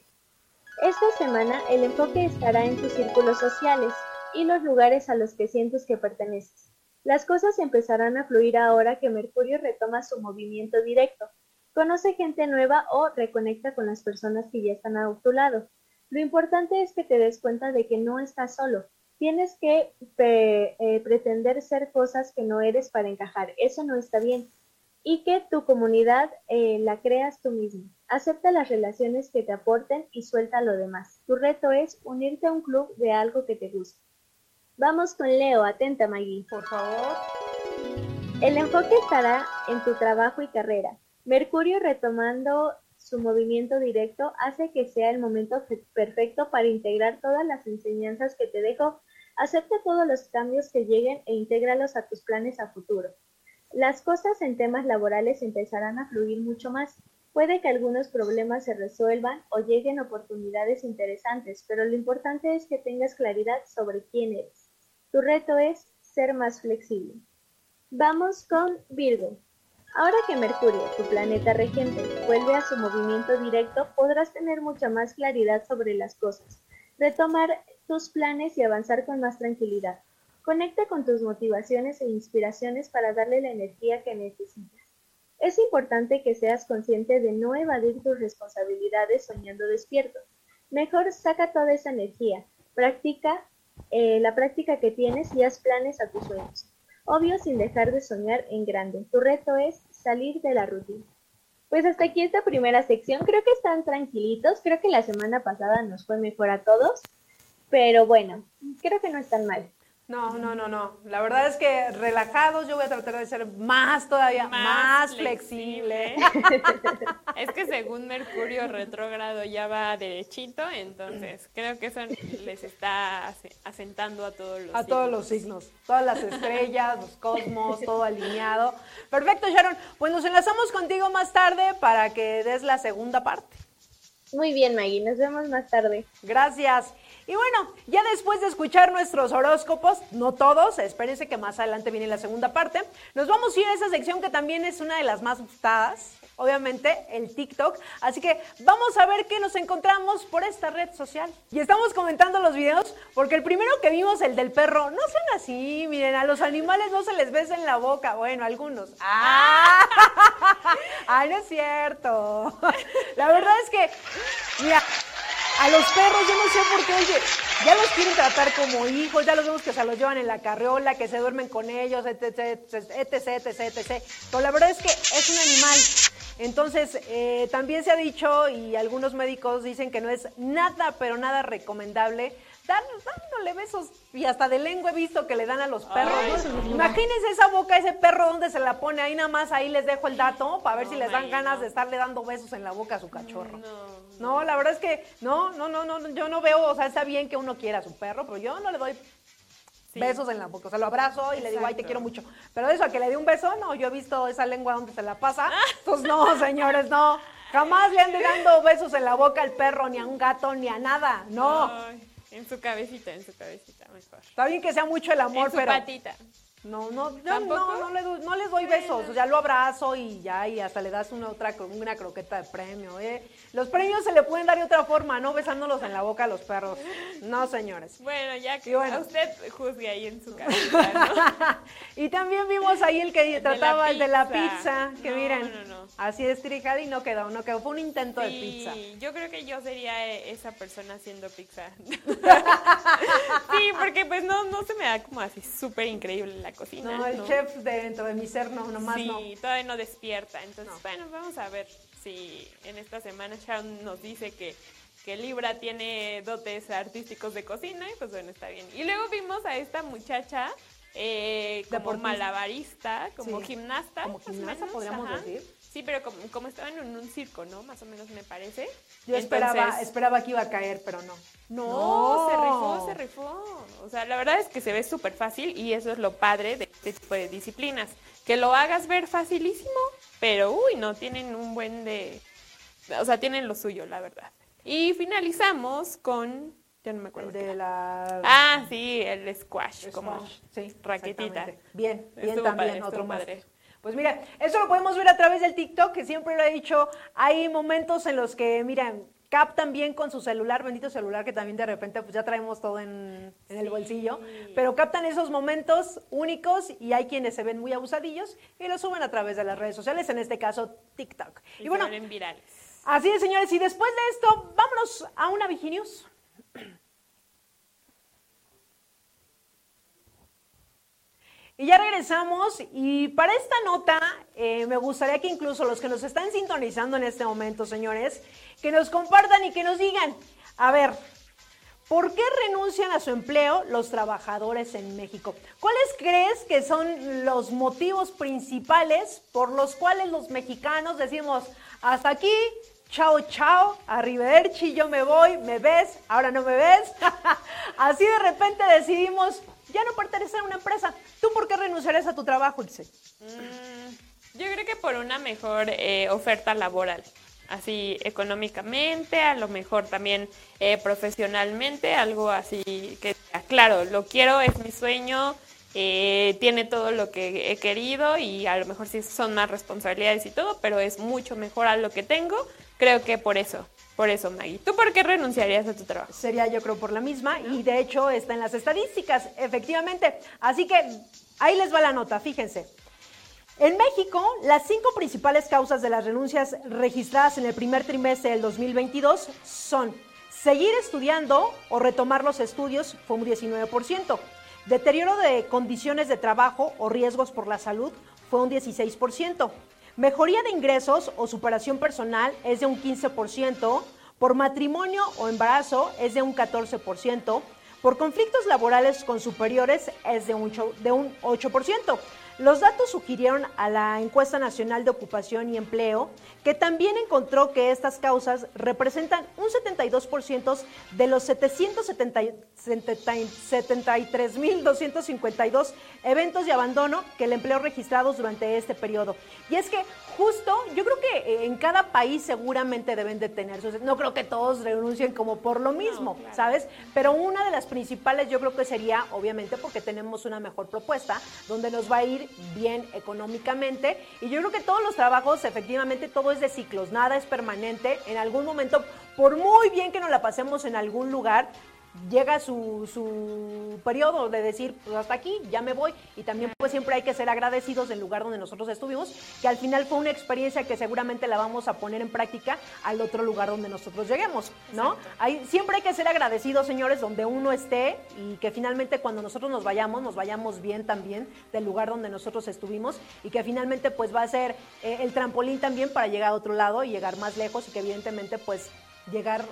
Esta semana el enfoque estará en tus círculos sociales y los lugares a los que sientes que perteneces. Las cosas empezarán a fluir ahora que Mercurio retoma su movimiento directo Conoce gente nueva o reconecta con las personas que ya están a tu lado. Lo importante es que te des cuenta de que no estás solo. Tienes que eh, pretender ser cosas que no eres para encajar. Eso no está bien. Y que tu comunidad eh, la creas tú mismo. Acepta las relaciones que te aporten y suelta lo demás. Tu reto es unirte a un club de algo que te guste. Vamos con Leo. Atenta, Maggie. Por favor. El enfoque estará en tu trabajo y carrera. Mercurio retomando su movimiento directo hace que sea el momento perfecto para integrar todas las enseñanzas que te dejo. Acepta todos los cambios que lleguen e intégralos a tus planes a futuro. Las cosas en temas laborales empezarán a fluir mucho más. Puede que algunos problemas se resuelvan o lleguen oportunidades interesantes, pero lo importante es que tengas claridad sobre quién eres. Tu reto es ser más flexible. Vamos con Virgo. Ahora que Mercurio, tu planeta regente, vuelve a su movimiento directo, podrás tener mucha más claridad sobre las cosas, retomar tus planes y avanzar con más tranquilidad. Conecta con tus motivaciones e inspiraciones para darle la energía que necesitas. Es importante que seas consciente de no evadir tus responsabilidades soñando despierto. Mejor saca toda esa energía, practica eh, la práctica que tienes y haz planes a tus sueños. Obvio sin dejar de soñar en grande. Tu reto es salir de la rutina. Pues hasta aquí esta primera sección. Creo que están tranquilitos. Creo que la semana pasada nos fue mejor a todos. Pero bueno, creo que no están mal. No, no, no, no. La verdad es que relajados yo voy a tratar de ser más todavía, más, flexible. [LAUGHS] es que según Mercurio retrógrado ya va derechito, entonces creo que eso les está asentando a todos los A todos los signos, todas las estrellas, los cosmos, todo alineado. Perfecto, Sharon. Pues nos enlazamos contigo más tarde para que des la segunda parte. Muy bien, Maggie. Nos vemos más tarde. Gracias. Y bueno, ya después de escuchar nuestros horóscopos, no todos, espérense que más adelante viene la segunda parte, nos vamos a ir a esa sección que también es una de las más gustadas, obviamente el TikTok. Así que vamos a ver qué nos encontramos por esta red social. Y estamos comentando los videos porque el primero que vimos, el del perro, no sean así, miren, a los animales no se les besa en la boca, bueno, algunos. ¡Ah! [LAUGHS] ¡Ah, no es cierto! La verdad es que, mira, a los perros, yo no sé por qué, oye, ya los quieren tratar como hijos, ya los vemos que se los llevan en la carriola, que se duermen con ellos, etc, etc, etc, etc. Pero la verdad es que es un animal. Entonces, eh, también se ha dicho, y algunos médicos dicen que no es nada, pero nada recomendable dándole besos y hasta de lengua he visto que le dan a los perros. Imagínense esa boca, ese perro donde se la pone ahí nada más, ahí les dejo el dato para ver si les dan ganas de estarle dando besos en la boca a su cachorro. No, la verdad es que no, no, no, no, yo no veo, o sea, está bien que uno quiera a su perro, pero yo no le doy besos en la boca. O sea, lo abrazo y le digo, ay, te quiero mucho. Pero eso, a que le dé un beso, no, yo he visto esa lengua donde se la pasa. Pues no, [LAUGHS] señores, no. Jamás le ande dando besos en la boca al perro, ni a un gato, ni a nada. No. En su cabecita, en su cabecita, mejor. Está bien que sea mucho el amor, en su pero. patita. No, no, no, no, le no les doy besos, o sea, lo abrazo y ya, y hasta le das una otra una croqueta de premio, ¿eh? Los premios se le pueden dar de otra forma, no besándolos en la boca a los perros. No, señores. Bueno, ya que usted juzgue ahí en su cabeza, ¿no? [LAUGHS] y también vimos ahí el que trataba el de la pizza, que miren, así estricada y no quedó, no quedó, fue un intento de pizza. yo creo que yo sería e, esa persona haciendo pizza. [LAUGHS] [LAUGHS] sí, porque pues no, no se me da como así súper increíble la cocina. No, el chef dentro de mi ser no, nomás no. Sí, todavía no despierta. Entonces, bueno, vamos a ver si en esta semana Sharon nos dice que, que Libra tiene dotes artísticos de cocina y pues bueno, está bien. Y luego vimos a esta muchacha eh, como malabarista, como gimnasta. Como gimnasta, podríamos decir. Sí, pero como, como, estaban en un circo, ¿no? Más o menos me parece. Yo esperaba, esperaba que iba a caer, pero no. No, se rifó, se rifó. O sea, la verdad es que se ve súper fácil y eso es lo padre de este tipo de disciplinas. Que lo hagas ver facilísimo, pero uy, no, tienen un buen de... O sea, tienen lo suyo, la verdad. Y finalizamos con... Ya no me acuerdo. de la... Ah, sí, el squash, como sí, raquetita. Bien, bien también, otro padre. Pues mira, eso lo podemos ver a través del TikTok, que siempre lo he dicho, hay momentos en los que, miren, captan bien con su celular, bendito celular, que también de repente pues ya traemos todo en, el bolsillo, pero captan esos momentos únicos y hay quienes se ven muy abusadillos y lo suben a través de las redes sociales, en este caso TikTok. Y, bueno, virales. Así es, señores, y después de esto, vámonos a una Viginius. Y ya regresamos y para esta nota eh, me gustaría que incluso los que nos están sintonizando en este momento, señores, que nos compartan y que nos digan, a ver, ¿por qué renuncian a su empleo los trabajadores en México? ¿Cuáles crees que son los motivos principales por los cuales los mexicanos decimos, hasta aquí, chao, chao, arrivederci, yo me voy, me ves, ahora no me ves? [LAUGHS] Así de repente decidimos ya no pertenecer a una empresa. ¿Tú por qué renunciarías a tu trabajo, Ilse? Mm, yo creo que por una mejor eh, oferta laboral. Así económicamente, a lo mejor también eh, profesionalmente, algo así que, claro, lo quiero, es mi sueño, eh, tiene todo lo que he querido y a lo mejor sí son más responsabilidades y todo, pero es mucho mejor a lo que tengo. Creo que por eso. Por eso, Maggie. ¿Tú por qué renunciarías a tu trabajo? Sería yo creo por la misma y de hecho está en las estadísticas, efectivamente. Así que ahí les va la nota, fíjense. En México, las cinco principales causas de las renuncias registradas en el primer trimestre del 2022 son seguir estudiando o retomar los estudios, fue un 19%, deterioro de condiciones de trabajo o riesgos por la salud, fue un 16%, Mejoría de ingresos o superación personal es de un 15%, por matrimonio o embarazo es de un 14%, por conflictos laborales con superiores es de un, de un 8%. Los datos sugirieron a la encuesta nacional de ocupación y empleo que también encontró que estas causas representan un 72% de los 773.252 eventos de abandono que el empleo registrados durante este periodo. Y es que justo, yo creo que eh, en cada país seguramente deben de tener, no creo que todos renuncien como por lo mismo, ¿sabes? Pero una de las principales yo creo que sería, obviamente, porque tenemos una mejor propuesta, donde nos va a ir bien económicamente. Y yo creo que todos los trabajos, efectivamente, todo es de ciclos, nada es permanente. En algún momento, por muy bien que nos la pasemos en algún lugar, llega su, su periodo de decir, pues hasta aquí, ya me voy. Y también pues siempre hay que ser agradecidos del lugar donde nosotros estuvimos, que al final fue una experiencia que seguramente la vamos a poner en práctica al otro lugar donde nosotros lleguemos, ¿no? Hay, siempre hay que ser agradecidos, señores, donde uno esté y que finalmente cuando nosotros nos vayamos, nos vayamos bien también del lugar donde nosotros estuvimos y que finalmente pues va a ser eh, el trampolín también para llegar a otro lado y llegar más lejos y que evidentemente pues llegar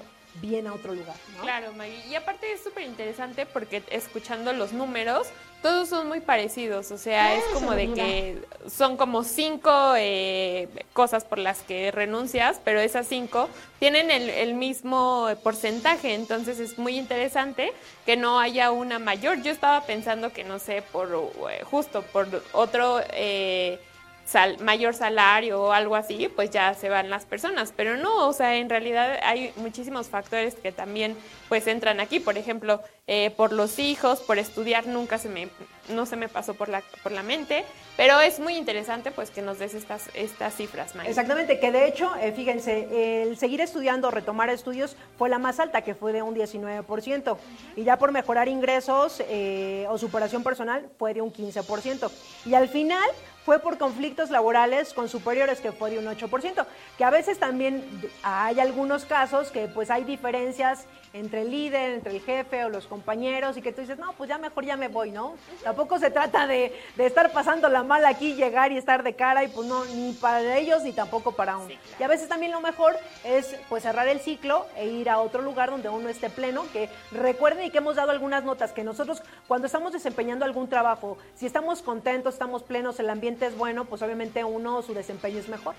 bien a otro lugar. ¿no? Claro, Maggie. Y aparte es súper interesante porque escuchando los números, todos son muy parecidos. O sea, es como de que son como cinco eh, cosas por las que renuncias, pero esas cinco tienen el, el, mismo porcentaje. Entonces es muy interesante que no haya una mayor. Yo estaba pensando que, no sé, por eh, justo por otro... Eh, sal, mayor salario o algo así, pues ya se van las personas. Pero no, o sea, en realidad hay muchísimos factores que también pues entran aquí. Por ejemplo, eh, por los hijos, por estudiar, nunca se me, no se me pasó por la, por la mente. Pero es muy interesante pues que nos des estas, estas cifras, Mike. Exactamente, que de hecho, eh, fíjense, el seguir estudiando, retomar estudios fue la más alta, que fue de un 19%. Y ya por mejorar ingresos eh, o superación personal fue de un 15%. Y al final fue por conflictos laborales con superiores, que fue de un 8%, que a veces también hay algunos casos que pues hay diferencias entre el líder, entre el jefe o los compañeros y que tú dices, no, pues ya mejor ya me voy, ¿no? Tampoco se trata de, de estar pasando la mal aquí, llegar y estar de cara y pues no, ni para ellos ni tampoco para uno. Sí, claro. Y a veces también lo mejor es pues cerrar el ciclo e ir a otro lugar donde uno esté pleno, que recuerden y que hemos dado algunas notas, que nosotros cuando estamos desempeñando algún trabajo, si estamos contentos, estamos plenos, el ambiente es bueno, pues obviamente uno su desempeño es mejor.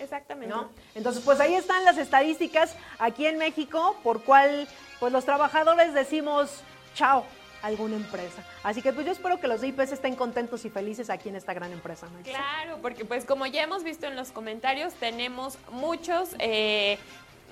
Exactamente. ¿no? Entonces, pues ahí están las estadísticas aquí en México, por cual pues los trabajadores decimos chao a alguna empresa. Así que pues yo espero que los de IPS estén contentos y felices aquí en esta gran empresa. ¿no? Claro, porque pues como ya hemos visto en los comentarios, tenemos muchos... Eh,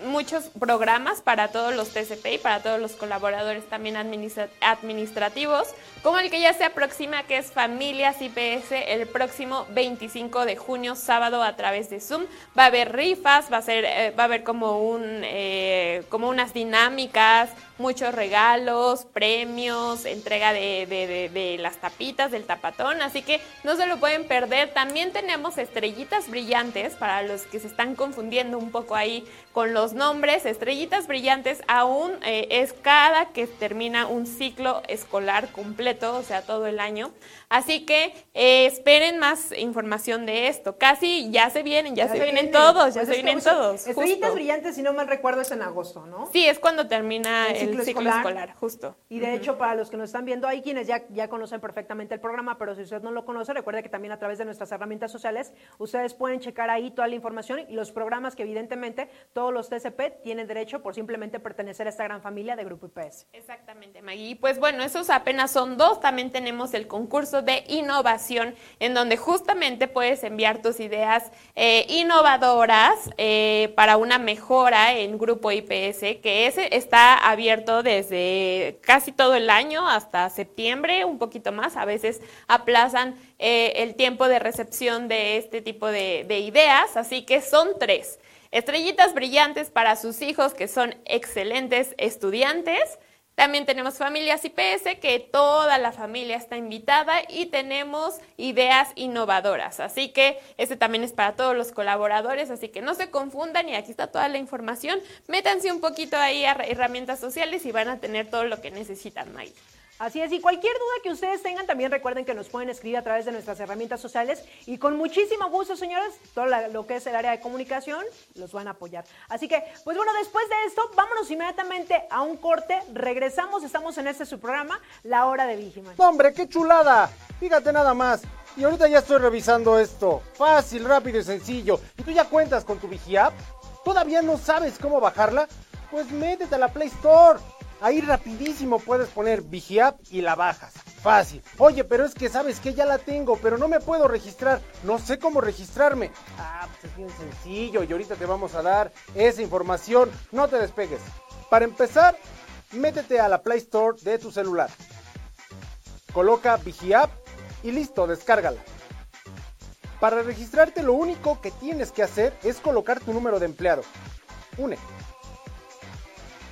muchos programas para todos los TCP y para todos los colaboradores también administra administrativos, como el que ya se aproxima, que es Familias IPS, el próximo 25 de junio, sábado, a través de Zoom. Va a haber rifas, va a, ser, eh, va a haber como, un, eh, como unas dinámicas, muchos regalos, premios, entrega de, de, de, de, las tapitas, del tapatón, así que no se lo pueden perder. También tenemos estrellitas brillantes para los que se están confundiendo un poco ahí con los nombres. Estrellitas brillantes aún eh, es cada que termina un ciclo escolar completo, o sea, todo el año. Así que eh, esperen más información de esto. Casi ya se vienen, ya, ya se vienen, vienen todos, ya pues se vienen todos. Estrellitas justo. brillantes, si no mal recuerdo, es en agosto, ¿no? Sí, es cuando termina el, ciclo, ciclo escolar. escolar. justo. Y de uh -huh. hecho, para los que nos están viendo, hay quienes ya, ya conocen perfectamente el programa, pero si usted no lo conoce, recuerde que también a través de nuestras herramientas sociales, ustedes pueden checar ahí toda la información y los programas que evidentemente todos los TCP tienen derecho por simplemente pertenecer a esta gran familia de Grupo IPS. Exactamente, Maggie. Pues bueno, esos apenas son dos. También tenemos el concurso de innovación, en donde justamente puedes enviar tus ideas eh, innovadoras eh, para una mejora en Grupo IPS, que ese está abierto desde casi todo el año hasta septiembre, un poquito más. A veces aplazan eh, el tiempo de recepción de este tipo de ideas, así que son tres. Estrellitas brillantes para sus hijos que son excelentes estudiantes. También tenemos familias IPS, que toda la familia está invitada y tenemos ideas innovadoras. Así que este también es para todos los colaboradores, así que no se confundan y aquí está toda la información. Métanse un poquito ahí a herramientas sociales y van a tener todo lo que necesitan, Mike. Así es, y cualquier duda que ustedes tengan, también recuerden que nos pueden escribir a través de nuestras herramientas sociales y con muchísimo gusto, señores, todo lo que es el área de comunicación, los van a apoyar. Así que, pues bueno, después de esto, vámonos inmediatamente a un corte, regresamos, estamos en este su programa, La Hora de Vigiman. ¡Hombre, qué chulada! Fíjate nada más. Y ahorita ya estoy revisando esto. Fácil, rápido y sencillo. ¿Y tú ya cuentas con tu VigiApp? ¿Todavía no sabes cómo bajarla? Pues métete a la Play Store. Ahí rapidísimo puedes poner VigiApp y la bajas. Fácil. Oye, pero es que sabes que ya la tengo, pero no me puedo registrar. No sé cómo registrarme. Ah, pues es bien sencillo y ahorita te vamos a dar esa información. No te despegues. Para empezar, métete a la Play Store de tu celular. Coloca VigiApp y listo, descárgala. Para registrarte lo único que tienes que hacer es colocar tu número de empleado. UNE.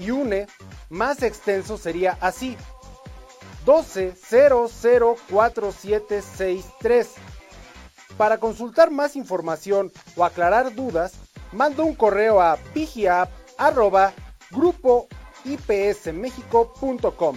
y UNE, más extenso sería así. 12004763. Para consultar más información o aclarar dudas, manda un correo a vigiap.grupoipsmexico.com.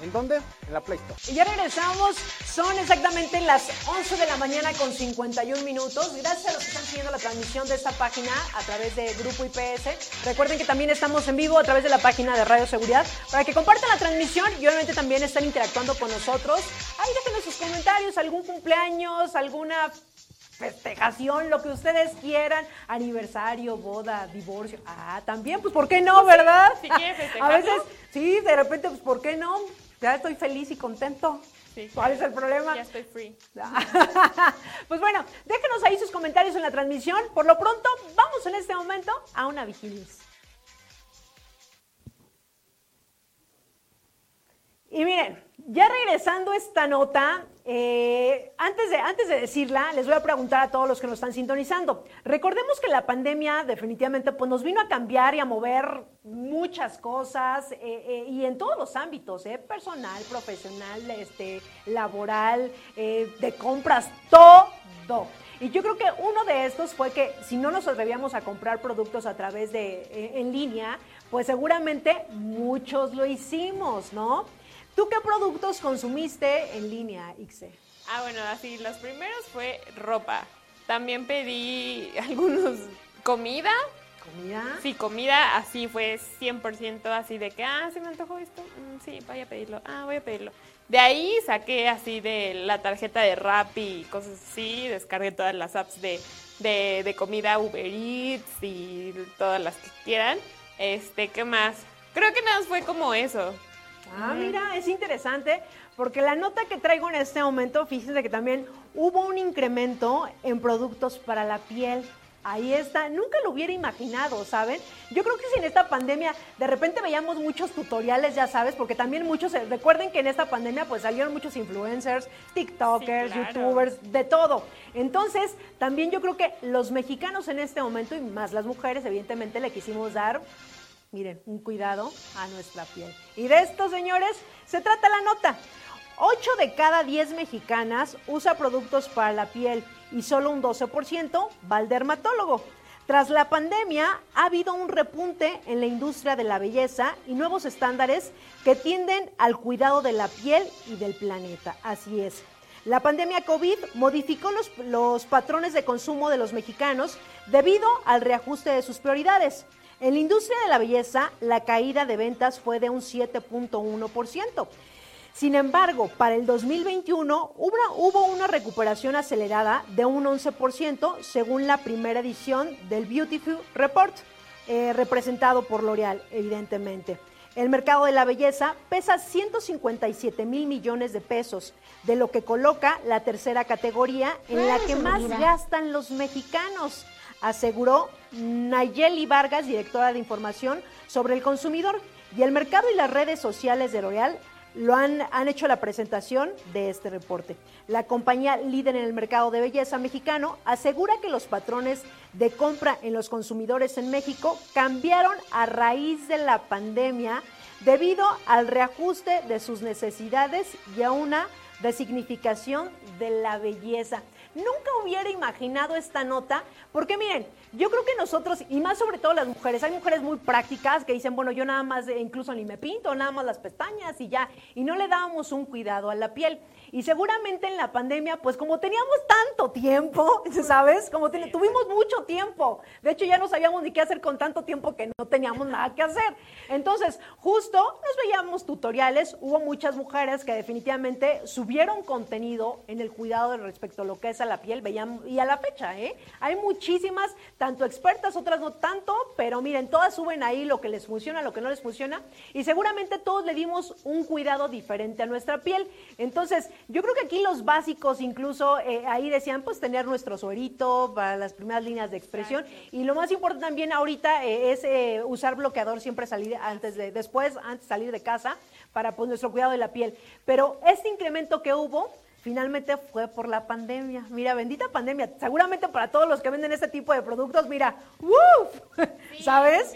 ¿En dónde? En la Play. Y ya regresamos. Son exactamente las 11 de la mañana con 51 minutos. Gracias a los que están siguiendo la transmisión de esta página a través de Grupo IPS. Recuerden que también estamos en vivo a través de la página de Radio Seguridad para que compartan la transmisión y obviamente también están interactuando con nosotros. Ahí déjenos sus comentarios, algún cumpleaños, alguna festejación, lo que ustedes quieran, aniversario, boda, divorcio. Ah, también, pues ¿por qué no, verdad? Si festejar. [LAUGHS] A veces, sí, de repente, pues ¿por qué no? Ya estoy feliz y contento. Sí. ¿Cuál es el problema? Ya estoy free. [LAUGHS] pues bueno, déjenos ahí sus comentarios en la transmisión. Por lo pronto, vamos en este momento a una vigilia. Y miren, ya regresando a esta nota, eh, antes, de, antes de decirla, les voy a preguntar a todos los que nos están sintonizando. Recordemos que la pandemia definitivamente pues, nos vino a cambiar y a mover muchas cosas eh, eh, y en todos los ámbitos, personal, profesional, este, laboral, de compras, todo. Y yo creo que uno de estos fue que si no nos atrevíamos a comprar productos a través de en línea, pues seguramente muchos lo hicimos, ¿no? ¿Tú qué productos consumiste en línea, Ixe? Ah, bueno, así, los primeros fue ropa. También pedí [LAUGHS] algunos comida. ¿Comida? Sí, comida, así fue 100% así de que, ah, se me antojó esto. Mm, sí, voy a pedirlo. Ah, voy a pedirlo. De ahí saqué así de la tarjeta de Rappi y cosas así. Descargué todas las apps de, de, de comida Uber Eats y todas las que quieran. Este, ¿qué más? Creo que nada más fue como eso. Ah, mira, es interesante porque la nota que traigo en este momento, fíjense que también hubo un incremento en productos para la piel. Ahí está, nunca lo hubiera imaginado, ¿saben? Yo creo que si en esta pandemia de repente veíamos muchos tutoriales, ya sabes, porque también muchos, eh, recuerden que en esta pandemia pues salieron muchos influencers, TikTokers, YouTubers, de todo. Entonces, también yo creo que los mexicanos en este momento, y más las mujeres, evidentemente le quisimos dar miren, un cuidado a nuestra piel. Y de esto, señores, se trata la nota. 8 de cada 10 mexicanas usa productos para la piel y solo un 12% va al dermatólogo. Tras la pandemia ha habido un repunte en la industria de la belleza y nuevos estándares que tienden al cuidado de la piel y del planeta. Así es. La pandemia COVID modificó los, los patrones de consumo de los mexicanos debido al reajuste de sus prioridades. En la industria de la belleza, la caída de ventas fue de un 7.1%. Sin embargo, para el 2021 hubo una recuperación acelerada de un 11% según la primera edición del Beautiful Report, eh, representado por L'Oreal, evidentemente. El mercado de la belleza pesa 157 mil millones de pesos, de lo que coloca la tercera categoría en la que más gastan los mexicanos, aseguró Nayeli Vargas, directora de información sobre el consumidor. Y el mercado y las redes sociales de L'Oreal lo han, han, hecho la presentación de este reporte. La compañía líder en el mercado de belleza mexicano asegura que los patrones de compra en los consumidores en México cambiaron a raíz de la pandemia debido al reajuste de sus necesidades y a una resignificación de la belleza. Nunca hubiera imaginado esta nota, porque miren, yo creo que nosotros, y más sobre todo las mujeres, hay mujeres muy prácticas que dicen, bueno, yo nada más, eh, incluso ni me pinto, nada más las pestañas y ya, y no le dábamos un cuidado a la piel. Y seguramente en la pandemia, pues como teníamos tanto tiempo, [LAUGHS] ¿sabes? Como tuvimos mucho tiempo. De hecho, ya no sabíamos ni qué hacer con tanto tiempo que no teníamos nada que hacer. Entonces, justo nos veíamos tutoriales. Hubo muchas mujeres que definitivamente subieron contenido en el cuidado respecto a lo que es a la piel. Veían, y a la fecha, ¿eh? Hay muchísimas, tanto expertas, otras no tanto, pero miren, todas suben ahí lo que les funciona, lo que no les funciona. Y seguramente todos le dimos un cuidado diferente a nuestra piel. Entonces, yo creo que aquí los básicos, incluso eh, ahí decían, pues tener nuestro suerito para las primeras líneas de expresión. Y lo más importante también ahorita eh, es eh, usar bloqueador siempre salir antes de, después, antes de salir de casa, para pues nuestro cuidado de la piel. Pero este incremento que hubo, finalmente fue por la pandemia. Mira, bendita pandemia. Seguramente para todos los que venden este tipo de productos, mira, ¡wuf! [LAUGHS] ¿Sabes?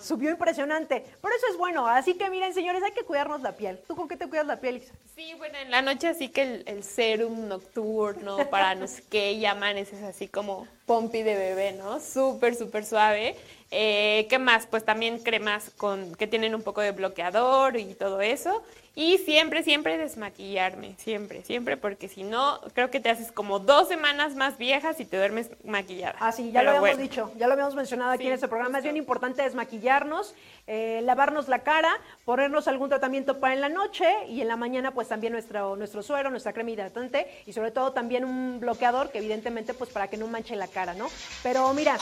Subió impresionante. Pero eso es bueno. Así que miren, señores, hay que cuidarnos la piel. ¿Tú con qué te cuidas la piel, Isa? Sí, bueno, en la noche así que el, serum nocturno para no sé qué, llaman, es así como pompi de bebé, ¿no? Súper, súper suave. Eh, ¿Qué más? Pues también cremas con, que tienen un poco de bloqueador y todo eso. Y siempre, siempre desmaquillarme, siempre, siempre, porque si no, creo que te haces como dos semanas más viejas y te duermes maquillada. Ah, sí, ya lo habíamos dicho, ya lo habíamos mencionado aquí en este programa. Es bien importante desmaquillarnos, eh, lavarnos la cara, ponernos algún tratamiento para en la noche y en la mañana pues también nuestro, nuestro suero, nuestra crema hidratante y sobre todo también un bloqueador que evidentemente pues para que no manche la cara, ¿no? Pero mira,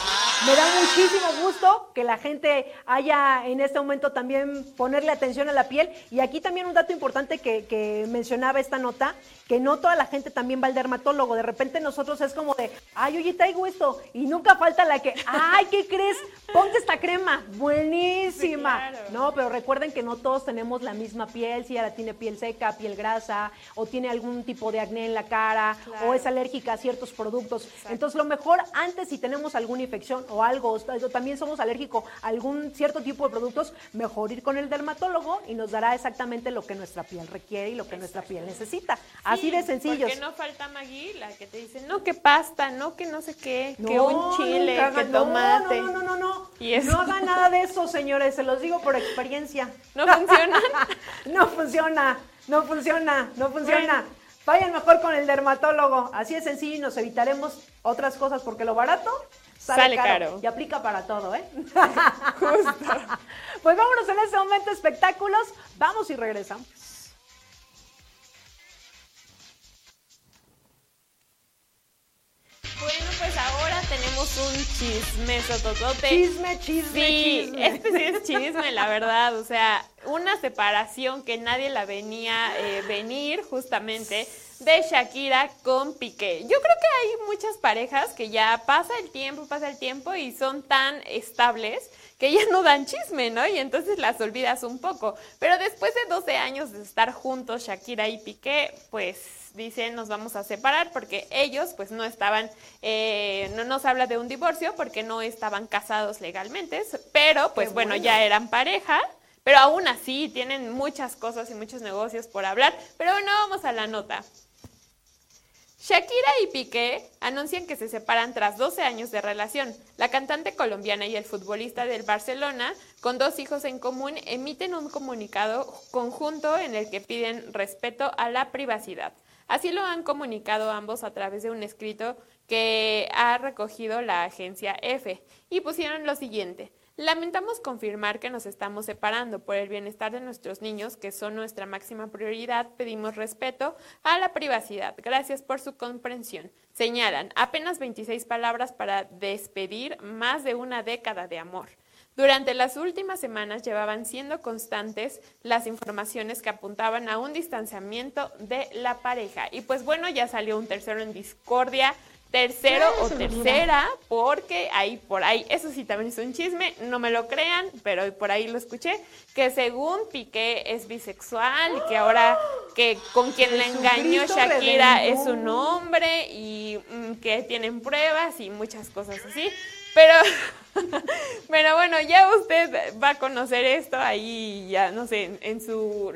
me da muchísimo gusto que la gente haya en este momento también ponerle atención a la piel y aquí también un dato importante que, que, mencionaba esta nota, que no toda la gente también va al dermatólogo. De repente nosotros es como de, ay, oye, traigo esto. Y nunca falta la que, ay, ¿qué crees? Ponte esta crema. Buenísima. Sí, claro. No, pero recuerden que no todos tenemos la misma piel. Si ella tiene piel seca, piel grasa, o tiene algún tipo de acné en la cara, claro. o es alérgica a ciertos productos. Exacto. Entonces, lo mejor antes, si tenemos alguna infección o algo, o también somos alérgicos a algún cierto tipo de productos, mejor ir con el dermatólogo y nos dará exactamente lo que nuestra piel requiere y lo que Exacto. nuestra piel necesita. Sí, Así de sencillo. Porque no falta Maggie, la que te dice, no, que pasta, no, que no sé qué, no, que un chile, que tomate. No, no, no, no, no. ¿Y eso? No hagan nada de eso, señores, se los digo por experiencia. [LAUGHS] ¿No funciona? [LAUGHS] no funciona, no funciona, no funciona. Bueno. Vayan mejor con el dermatólogo. Así es sencillo y nos evitaremos otras cosas porque lo barato sale, sale caro. caro. Y aplica para todo, ¿eh? [LAUGHS] Justo. [LAUGHS] Pues vámonos en este momento espectáculos. Vamos y regresamos. Bueno, pues ahora tenemos un chisme sototote. Chisme, chisme, sí, chisme. este sí es chisme, la [LAUGHS] verdad. O sea, una separación que nadie la venía eh, venir justamente de Shakira con Piqué. Yo creo que hay muchas parejas que ya pasa el tiempo, pasa el tiempo y son tan estables que ya no dan chisme, ¿no? Y entonces las olvidas un poco. Pero después de 12 años de estar juntos, Shakira y Piqué, pues dicen nos vamos a separar porque ellos pues no estaban, eh, no nos habla de un divorcio porque no estaban casados legalmente, pero pues bueno. bueno, ya eran pareja pero aún así tienen muchas cosas y muchos negocios por hablar. Pero bueno, vamos a la nota. Shakira y Piqué anuncian que se separan tras 12 años de relación. La cantante colombiana y el futbolista del Barcelona, con dos hijos en común, emiten un comunicado conjunto en el que piden respeto a la privacidad. Así lo han comunicado ambos a través de un escrito que ha recogido la agencia EFE y pusieron lo siguiente. Lamentamos confirmar que nos estamos separando por el bienestar de nuestros niños, que son nuestra máxima prioridad. Pedimos respeto a la privacidad. Gracias por su comprensión. Señalan apenas 26 palabras para despedir más de una década de amor. Durante las últimas semanas llevaban siendo constantes las informaciones que apuntaban a un distanciamiento de la pareja. Y pues bueno, ya salió un tercero en discordia tercero o tercera, porque ahí por ahí, eso sí también es un chisme, no me lo crean, pero por ahí lo escuché, que según Piqué es bisexual y que ahora que con quien le engañó Shakira es un hombre y mm, que tienen pruebas y muchas cosas así. Pero, [LAUGHS] pero bueno, ya usted va a conocer esto ahí, ya no sé, en su,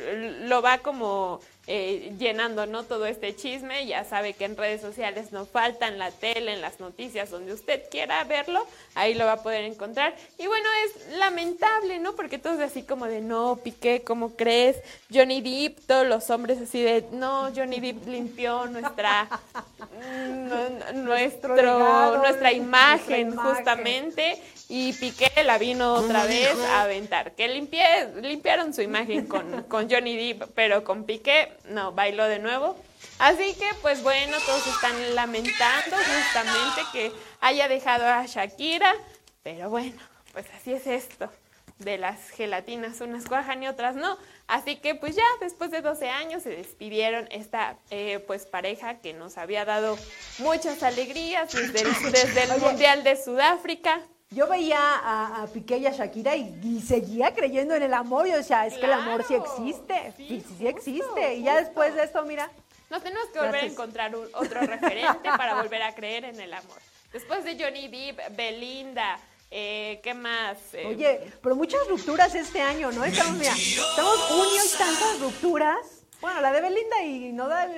lo va como eh, llenando ¿no? todo este chisme. Ya sabe que en redes sociales no faltan, la tele, en las noticias, donde usted quiera verlo, ahí lo va a poder encontrar. Y bueno, es lamentable, ¿no? Porque todos así como de, no, Piqué, ¿cómo crees? Johnny Depp, todos los hombres así de, no, Johnny Depp limpió nuestra, [LAUGHS] nuestro, nuestra imagen, justamente y Piqué la vino otra vez a aventar. Que limpiaron su imagen con, con Johnny Depp, pero con Piqué no, bailó de nuevo. Así que, pues bueno, todos están lamentando justamente que haya dejado a Shakira, pero bueno, pues así es esto de las gelatinas, unas cuajan y otras no. Así que pues ya después de 12 años se despidieron esta eh, pues pareja que nos había dado muchas alegrías desde [LAUGHS] desde el Mundial de Sudáfrica. Yo veía a, Piqué y a Shakira y, seguía creyendo en el amor. Yo decía, es que el amor sí existe. Sí, sí, existe. Y ya después de esto, mira. Nos tenemos que volver a encontrar otro referente para volver a creer en el amor. Después de Johnny Depp, Belinda, eh, ¿qué más? Eh, Oye, pero muchas rupturas este año, ¿no? Estamos, mira, estamos junio y tantas rupturas. Bueno, la de Belinda y no da,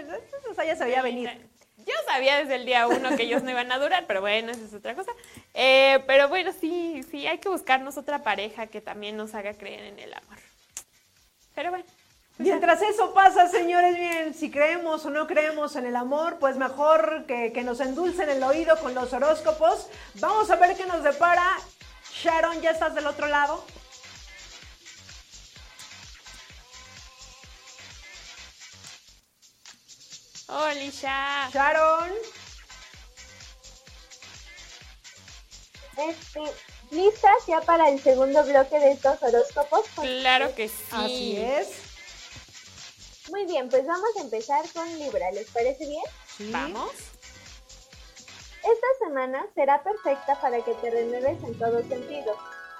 o sea, ya se veía venir. Yo sabía desde el día uno que ellos no iban a durar, pero bueno, esa es otra cosa. Eh, pero bueno, sí, sí, hay que buscarnos otra pareja que también nos haga creer en el amor. Pero bueno. Pues Mientras eso pasa, señores, bien, si creemos o no creemos en el amor, pues mejor que, que nos endulcen el oído con los horóscopos. Vamos a ver qué nos depara. Sharon, ¿ya estás del otro lado? Hola, Sharon. Este, ¿Listas ya para el segundo bloque de estos horóscopos? Claro que sí. Así es. Muy bien, pues vamos a empezar con Libra. ¿Les parece bien? Vamos. Esta semana será perfecta para que te renueves en todo sentido,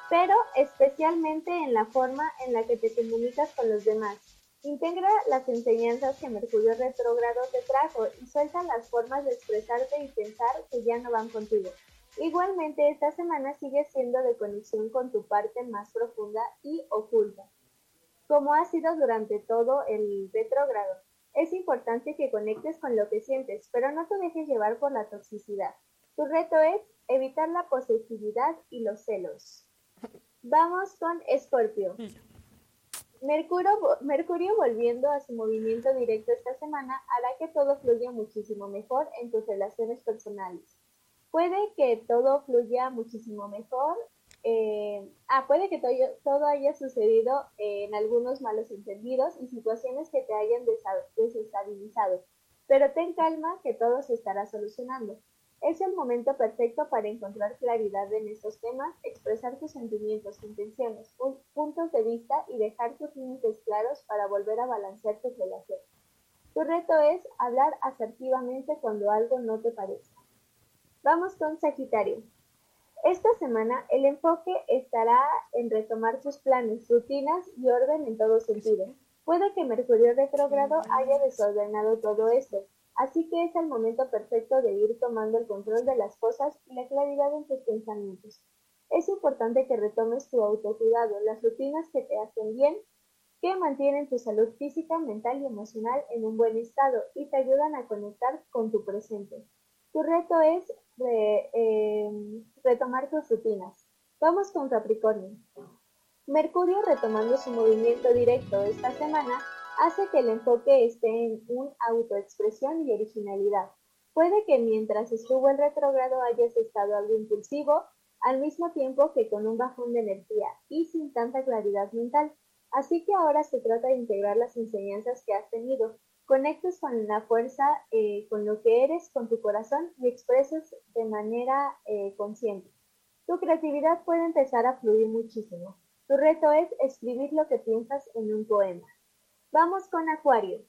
pero especialmente en la forma en la que te comunicas con los demás. Integra las enseñanzas que Mercurio retrógrado te trajo y suelta las formas de expresarte y pensar que ya no van contigo. Igualmente, esta semana sigue siendo de conexión con tu parte más profunda y oculta, como ha sido durante todo el retrógrado. Es importante que conectes con lo que sientes, pero no te dejes llevar por la toxicidad. Tu reto es evitar la posesividad y los celos. Vamos con Escorpio. Mercurio, Mercurio volviendo a su movimiento directo esta semana hará que todo fluya muchísimo mejor en tus relaciones personales. Puede que todo fluya muchísimo mejor. Eh, ah, puede que todo, todo haya sucedido en algunos malos entendidos y situaciones que te hayan desestabilizado. Pero ten calma que todo se estará solucionando. Es el momento perfecto para encontrar claridad en estos temas, expresar tus sentimientos, intenciones, puntos de vista y dejar tus límites claros para volver a balancear tu relación. Tu reto es hablar asertivamente cuando algo no te parezca. Vamos con Sagitario. Esta semana el enfoque estará en retomar tus planes, rutinas y orden en todo sentido. Puede que Mercurio retrógrado haya desordenado todo esto, Así que es el momento perfecto de ir tomando el control de las cosas y la claridad en tus pensamientos. Es importante que retomes tu autocuidado, las rutinas que te hacen bien, que mantienen tu salud física, mental y emocional en un buen estado y te ayudan a conectar con tu presente. Tu reto es em, retomar tus rutinas. Vamos con Capricornio. Mercurio retomando su movimiento directo esta semana hace que el enfoque esté en un autoexpresión y originalidad. Puede que mientras estuvo el retrogrado hayas estado algo impulsivo, al mismo tiempo que con un bajón de energía y sin tanta claridad mental. Así que ahora se trata de integrar las enseñanzas que has tenido, conectes con la fuerza, eh, con lo que eres, con tu corazón y expreses de manera eh, consciente. Tu creatividad puede empezar a fluir muchísimo. Tu reto es escribir lo que piensas en un poema. Vamos con Acuario.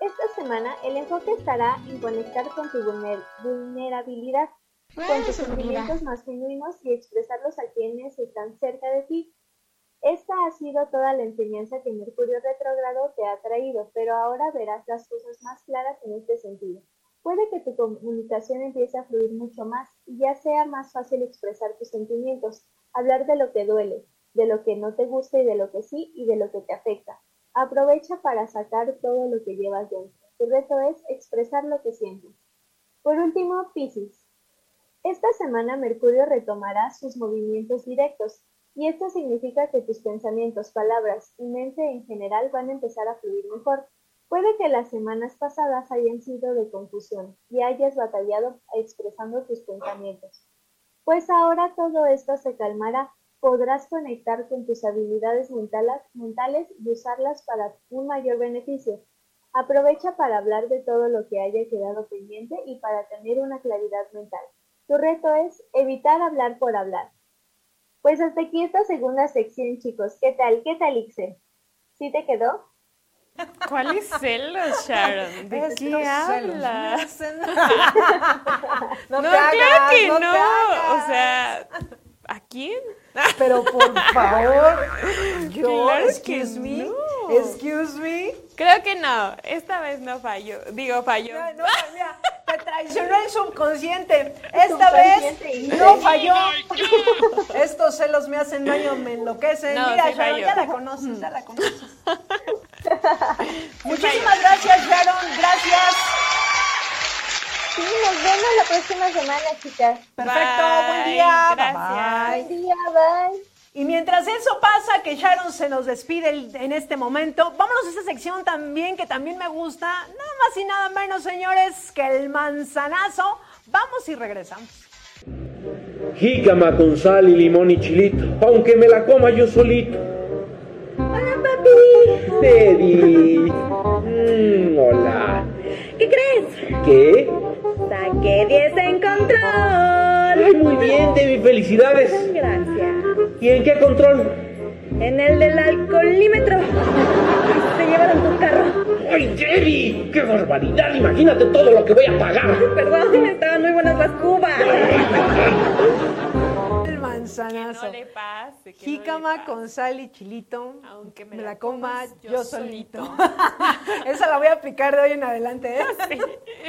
Esta semana el enfoque estará en conectar con tu vulnerabilidad, con tus sentimientos más genuinos y expresarlos a quienes están cerca de ti. Esta ha sido toda la enseñanza que Mercurio retrógrado te ha traído, pero ahora verás las cosas más claras en este sentido. Puede que tu comunicación empiece a fluir mucho más y ya sea más fácil expresar tus sentimientos, hablar de lo que duele, de lo que no te gusta y de lo que sí y de lo que te afecta. Aprovecha para sacar todo lo que llevas dentro. Tu reto es expresar lo que sientes. Por último, Piscis. Esta semana Mercurio retomará sus movimientos directos y esto significa que tus pensamientos, palabras y mente en general van a empezar a fluir mejor. Puede que las semanas pasadas hayan sido de confusión y hayas batallado expresando tus pensamientos. Pues ahora todo esto se calmará podrás conectar con tus habilidades mentales y usarlas para un mayor beneficio. Aprovecha para hablar de todo lo que haya quedado pendiente y para tener una claridad mental. Tu reto es evitar hablar por hablar. Pues hasta aquí esta segunda sección, chicos. ¿Qué tal? ¿Qué tal, Ixe? ¿Sí te quedó? ¿Cuáles celos, Sharon? [LAUGHS] ¿De qué hablas? no, [LAUGHS] no claro que no. O sea, ¿a quién? Pero por favor, [LAUGHS] yo, excuse me, excuse me. Creo que no, esta vez no falló, digo falló. No, no, mira, te traicionó el subconsciente. Esta vez no falló. Estos celos me hacen daño, me enloquecen. mira, Sharon, ya la conoces, ya la conoces. [LAUGHS] Muchísimas gracias, Sharon, gracias. Sí, nos vemos la próxima semana, chicas. Perfecto, buen día. Gracias. Buen día, bye. Y mientras eso pasa, que Sharon se nos despide en este momento, vámonos a esta sección también que también me gusta, nada más y nada menos, señores, que el manzanazo. Vamos y regresamos. Jícama con sal y limón y chilito, aunque me la coma yo solito. Hola, papi. Teddy. Mm, hola. ¿Qué crees? ¿Qué? Saqué 10 en control. Ay, muy bien, Debbie, felicidades. Gracias. ¿Y en qué control? En el del alcoholímetro. Se llevaron tu carro. ¡Ay, Debbie! ¡Qué barbaridad! Imagínate todo lo que voy a pagar. Perdón, estaban muy buenas las cubas. El manzanazo. Que no le pase. Que Jícama no le pase. con sal y chilito. Aunque me, me la coma comas yo, yo solito. [LAUGHS] Esa la voy a aplicar de hoy en adelante, ¿eh? [LAUGHS]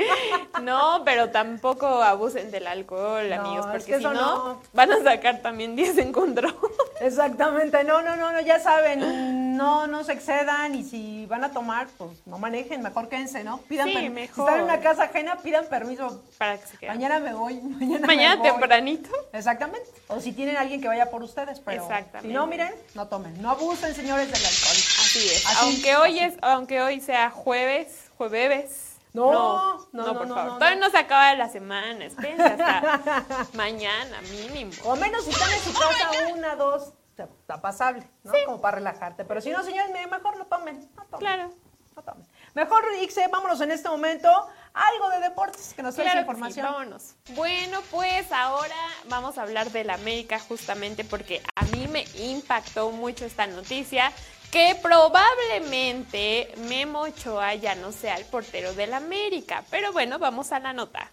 No, pero tampoco abusen del alcohol, No, amigos, es porque que si eso no, no. van a sacar también 10 en. [LAUGHS] Exactamente, no, no, no, no, ya saben, no, no se excedan y si van a tomar, pues no manejen, mejor quédense, ¿no? Pidan Sí, mejor. Si están en una casa ajena, pidan permiso. Para que se queden. Mañana me voy, mañana, [LAUGHS] Mañana me voy. tempranito. Exactamente. O si tienen alguien que vaya por ustedes, pero Exactamente. si no, miren, no tomen. No abusen, señores, del alcohol. Así es. Así. aunque hoy es, aunque hoy sea jueves, jueves. No, no, no, no, por no, favor. no, Todavía no. se acaba la semana, espérense hasta [LAUGHS] mañana mínimo. O menos si están en su [LAUGHS] casa, una, dos, está- pasable, ¿no? Como para relajarte. Pero si no, señores, mejor no tomen. No tomen. Claro. No tomen. Mejor, Ixe, vámonos en este momento algo de deportes que nos Claro que información. sí, vámonos. Bueno, pues ahora vamos a hablar del América justamente porque a mí me impactó mucho esta noticia que probablemente Memo Ochoa ya no sea el portero del América. Pero bueno, vamos a la nota.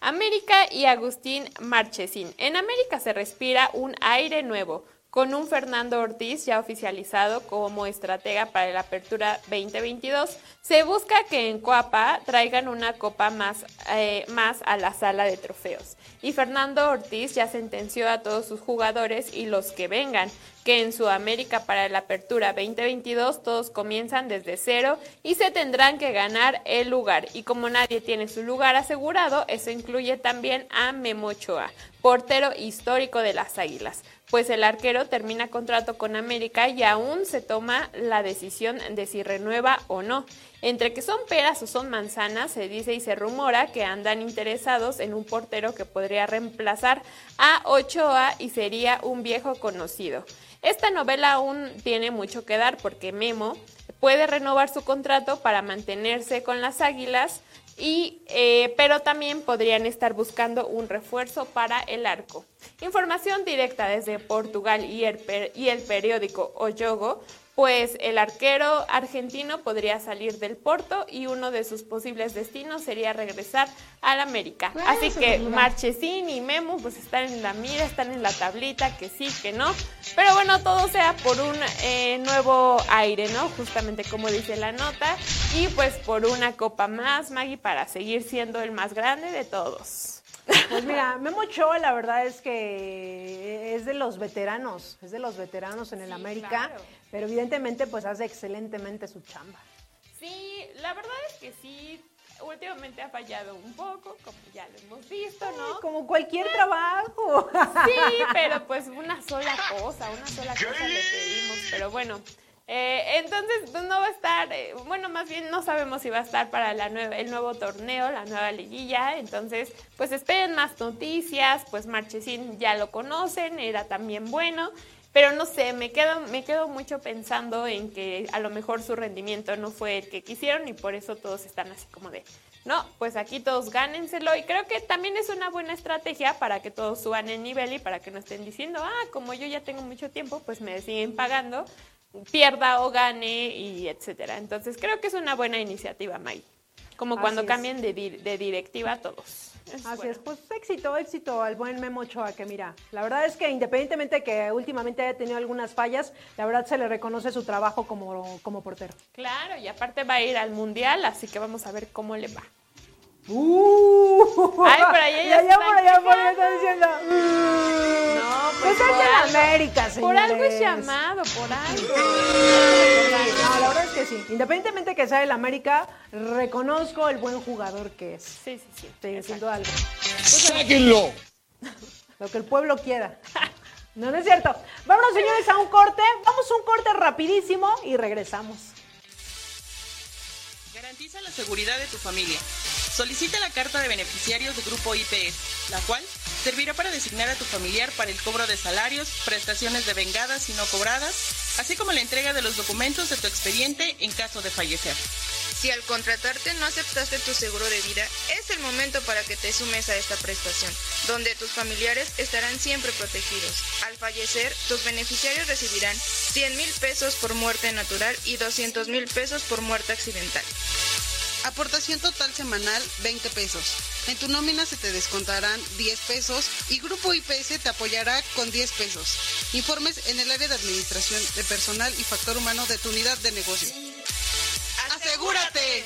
América y Agustín Marchesín. En América se respira un aire nuevo. con un Fernando Ortiz ya oficializado como estratega para la Apertura 2022. Se busca que en Coapa traigan una copa más, eh, más a la sala de trofeos. Y Fernando Ortiz ya sentenció a todos sus jugadores y los que vengan que en Sudamérica para la Apertura 2022 todos comienzan desde cero y se tendrán que ganar el lugar. Y como nadie tiene su lugar asegurado, eso incluye también a Memo Ochoa, portero histórico de las Águilas pues el arquero termina contrato con América y aún se toma la decisión de si renueva o no. Entre que son peras o son manzanas, se dice y se rumora que andan interesados en un portero que podría reemplazar a Ochoa y sería un viejo conocido. Esta novela aún tiene mucho que dar porque Memo puede renovar su contrato para mantenerse con las Águilas, y, eh, pero también podrían estar buscando un refuerzo para el arco. Información directa desde Portugal y el, y el periódico O pues el arquero argentino podría salir del Porto y uno de sus posibles destinos sería regresar al América. Así que Marchesín y Memo pues están en la mira, están en la tablita, que sí, que no. Pero bueno, todo sea por un eh, nuevo aire, ¿no? Justamente como dice la nota. Y pues por una copa más, Maggie, para seguir siendo el más grande de todos. Pues mira, Memo Ochoa la verdad es que es de los veteranos, es de los veteranos en el América, pero evidentemente pues hace excelentemente su chamba. Sí, la verdad es que sí, últimamente ha fallado un poco, como ya lo hemos visto, ¿no? como cualquier trabajo. Sí, pero pues una sola cosa, una sola cosa le pedimos, pero bueno. Eh, entonces pues, no va a estar, eh, bueno, más bien no sabemos si va a estar para la nueva, el nuevo torneo, la nueva liguilla. Entonces, pues esperen más noticias. Pues Marchesín ya lo conocen, era también bueno. Pero no sé, me quedo, me quedo mucho pensando en que a lo mejor su rendimiento no fue el que quisieron y por eso todos están así como de, no, pues aquí todos gánenselo y creo que también es una buena estrategia para que todos suban el nivel y para que no estén diciendo, ah, como yo ya tengo mucho tiempo, pues me siguen pagando pierda o gane y etcétera. Entonces creo que es una buena iniciativa, May. Como cuando cambien de, de, directiva todos. Así es, pues éxito, éxito al buen Memo Ochoa, que mira, la verdad es que independientemente que últimamente haya tenido algunas fallas, la verdad se le reconoce su trabajo como, como portero. Claro, y aparte va a ir al Mundial, así que vamos a ver cómo le va. Uh, Ay, por allá ya, ya por allá, por allá está diciendo. no, pues. Pues es en América, señores. Por algo es llamado, por algo. No, la verdad es que sí. Independientemente que sea el América, reconozco el buen jugador que es. Sí, sí, sí. Estoy diciendo algo. ¡Sáquenlo! [LAUGHS] Lo que el pueblo quiera. No, no es cierto. Vámonos, señores, a un corte. Vamos a un corte rapidísimo y regresamos. Garantiza la seguridad de tu familia. Solicita la carta de beneficiarios de Grupo IPS, la cual servirá para designar a tu familiar para el cobro de salarios, prestaciones de vengadas y no cobradas, así como la entrega de los documentos de tu expediente en caso de fallecer. Si al contratarte no aceptaste tu seguro de vida, es el momento para que te sumes a esta prestación, donde tus familiares estarán siempre protegidos. Al fallecer, tus beneficiarios recibirán 100 mil pesos por muerte natural y 200 mil pesos por muerte accidental. Aportación total semanal 20 pesos. En tu nómina se te descontarán 10 pesos y Grupo IPS te apoyará con 10 pesos. Informes en el área de administración de personal y factor humano de tu unidad de negocio. ¡Asegúrate!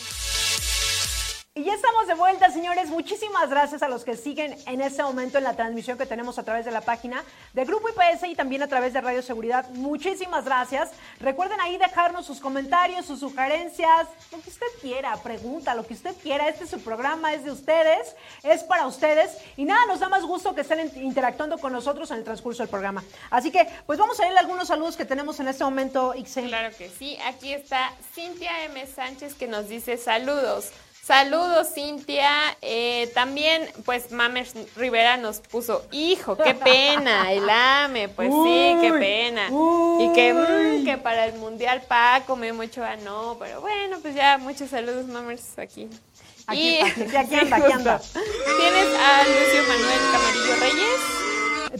Y ya estamos de vuelta, señores. Muchísimas gracias a los que siguen en este momento en la transmisión que tenemos a través de la página de Grupo IPS y también a través de Radio Seguridad. Muchísimas gracias. Recuerden ahí dejarnos sus comentarios, sus sugerencias, lo que usted quiera, pregunta, lo que usted quiera. Este es su programa, es de ustedes, es para ustedes. Y nada, nos da más gusto que estén interactuando con nosotros en el transcurso del programa. Así que, pues vamos a leer algunos saludos que tenemos en este momento, Ixel. Claro que sí. Aquí está Cintia M. Sánchez que nos dice saludos. Saludos, Cintia. Eh, también, pues, Mames Rivera nos puso, hijo, qué pena, el AME, pues sí, qué pena. y que, mm, que para el Mundial Paco, me mucho a no, pero bueno, pues ya, muchos saludos, Mamers, aquí. Aquí, y, aquí, aquí [LAUGHS] anda, aquí anda. Tienes a Lucio Manuel Camarillo Reyes.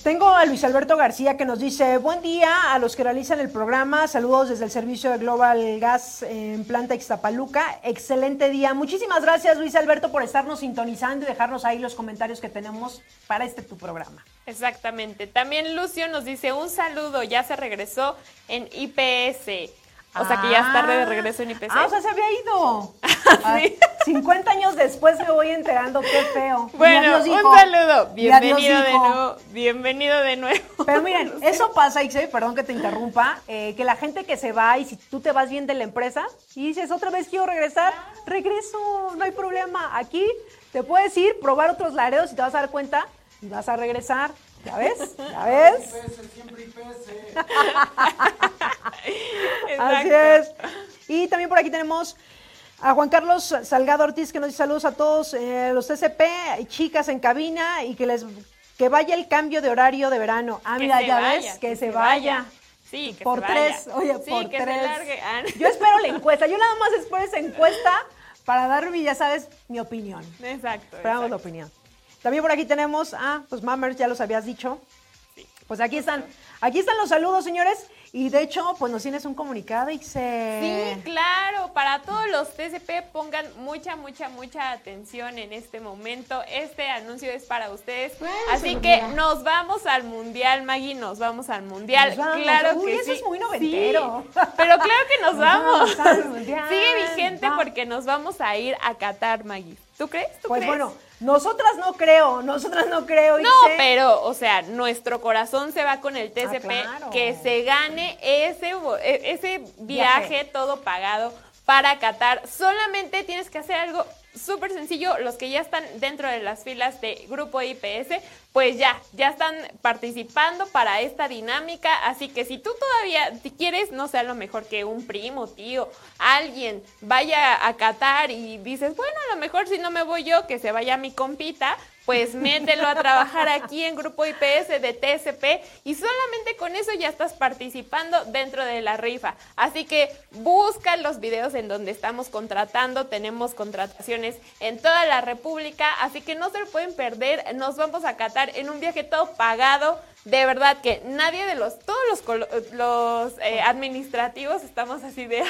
Tengo a Luis Alberto García que nos dice, buen día a los que realizan el programa, saludos desde el servicio de Global Gas en Planta Ixtapaluca, excelente día. Muchísimas gracias Luis Alberto por estarnos sintonizando y dejarnos ahí los comentarios que tenemos para este tu programa. Exactamente. También Lucio nos dice un saludo, ya se regresó en IPS. O sea que ya es tarde de regreso en IPC. Ah, o sea, se había ido. [LAUGHS] sí. 50 años después me voy enterando, qué feo. Bueno, un saludo. Bienvenido de nuevo. Bienvenido de nuevo. Pero miren, [LAUGHS] eso pasa, Ixe, perdón que te interrumpa, eh, que la gente que se va y si tú te vas bien de la empresa y dices, otra vez quiero regresar, regreso, no hay problema. Aquí te puedes ir, probar otros laredos y te vas a dar cuenta y vas a regresar. ¿Ya ves? ¿Ya ves? Siempre Así es. Y también por aquí tenemos a Juan Carlos Salgado Ortiz que nos dice saludos a todos eh, los TCP, chicas en cabina y que les que vaya el cambio de horario de verano. Ah, mira, ya ves, que, se, vaya. Sí, que por se tres, vaya. oye, sí, por que tres. Se largue. Ah, Yo espero la encuesta. Yo nada más espero esa encuesta para darme, ya sabes, mi opinión. Exacto. Esperamos exacto. la opinión. También por aquí tenemos, ah, pues Mammers, ya los habías dicho. Pues aquí están, aquí están los saludos, señores. Y de hecho, pues nos tienes un comunicado, Ixe. Sí, claro, para todos los TCP pongan mucha, mucha, mucha atención en este momento. Este anuncio es para ustedes. Así que nos vamos al mundial, Maggie, nos vamos al mundial. Vamos. Claro Uy, que eso sí. es muy noventero. Sí, pero claro que nos, [LAUGHS] Nos vamos. vamos al mundial. Sigue vigente Va. porque nos vamos a ir a Qatar, Maggie. ¿Tú crees? ¿Tú Pues crees? bueno, nosotras no creo, nosotras no creo, No, pero, o sea, nuestro corazón se va con el TCP, Ah, claro. que se gane ese, e- ese viaje, Viaje. todo pagado para Qatar. Solamente tienes que hacer algo súper sencillo. Los que ya están dentro de las filas de Grupo IPS, pues ya, ya están participando para esta dinámica. Así que si tú todavía si quieres, no sé, a lo mejor que un primo, tío, alguien vaya a Qatar y dices, bueno, a lo mejor si no me voy yo, que se vaya mi compita, pues mételo a trabajar aquí en Grupo IPS de TSP y solamente con eso ya estás participando dentro de la rifa. Así que busca los videos en donde estamos contratando, tenemos contrataciones en toda la República, así que no se lo pueden perder, nos vamos a Qatar en un viaje todo pagado. De verdad que nadie de los, todos los, eh, administrativos estamos así de...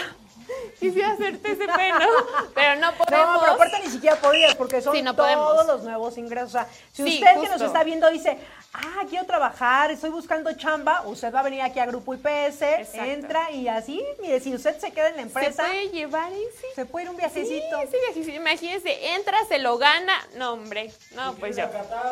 Quisiera hacer TCP, ¿no? Pero no podemos. No, pero aparte ni siquiera podías porque son Sí, no todos los nuevos ingresos. O sea, si Sí, usted que nos está viendo dice, ah, quiero trabajar, estoy buscando chamba, usted va a venir aquí a Grupo IPS, Exacto. entra y así, mire, si usted se queda en la se empresa, puede llevar y sí. se puede ir un Sí, viajecito. sí, viajecito. Imagínense, entra, se lo gana. No, hombre. No, pues yo.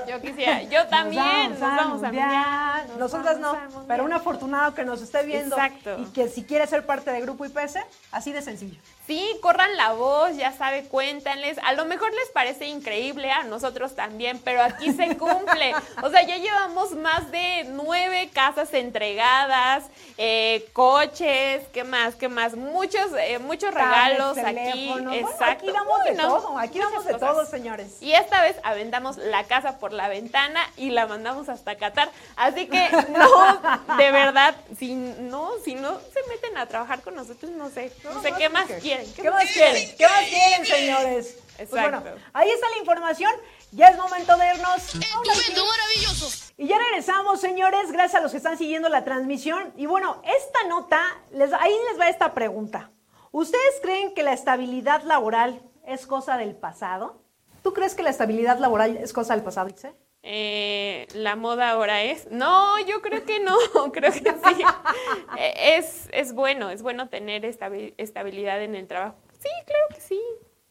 Yo quisiera. Yo también. Nos vamos a mundial. Nos Nosotras no, mundial. pero un afortunado que nos esté viendo Exacto. y que si quiere ser parte de Grupo IPS, así de sencillo. Sí, corran la voz, ya sabe, cuéntanles. A lo mejor les parece increíble, a nosotros también, pero aquí se cumple. [LAUGHS] O sea, ya llevamos más de nueve casas entregadas, eh, coches, ¿qué más? ¿Qué más? Muchos, eh, muchos regalos aquí. teléfonos. Bueno, Exacto. aquí damos de Uy, no, todo, aquí muchas damos de cosas. todo, señores. Y esta vez aventamos la casa por la ventana y la mandamos hasta Qatar. Así que no, de [LAUGHS] verdad, si no, si no se meten a trabajar con nosotros, no sé, no, sé qué más quieren. ¿Qué más quieren? ¿Qué más quieren, señores? Pues bueno, Exacto. ahí está la información. Ya es momento de irnos. a una maravilloso! Y ya regresamos, señores, gracias a los que están siguiendo la transmisión. Y bueno, esta nota, les, ahí les va esta pregunta. ¿Ustedes creen que la estabilidad laboral es cosa del pasado? ¿Tú crees que la estabilidad laboral es cosa del pasado, Itze? Eh, la moda ahora es. No, yo creo que no, [LAUGHS] creo que sí. [LAUGHS] Eh, es, es bueno, es bueno tener estabi- estabilidad en el trabajo. Sí, claro que sí.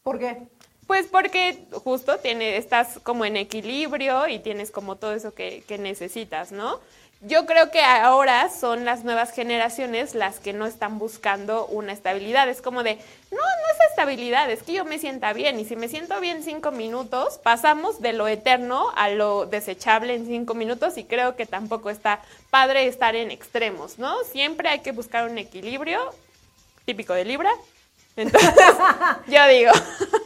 ¿Por qué? Pues porque justo tiene, estás como en equilibrio y tienes como todo eso que, que necesitas, ¿no? Yo creo que ahora son las nuevas generaciones las que no están buscando una estabilidad. Es como de, no, no es estabilidad, es que yo me sienta bien. Y si me siento bien cinco minutos, pasamos de lo eterno a lo desechable en cinco minutos y creo que tampoco está padre estar en extremos, ¿no? Siempre hay que buscar un equilibrio, típico de Libra. Entonces, [LAUGHS] yo digo.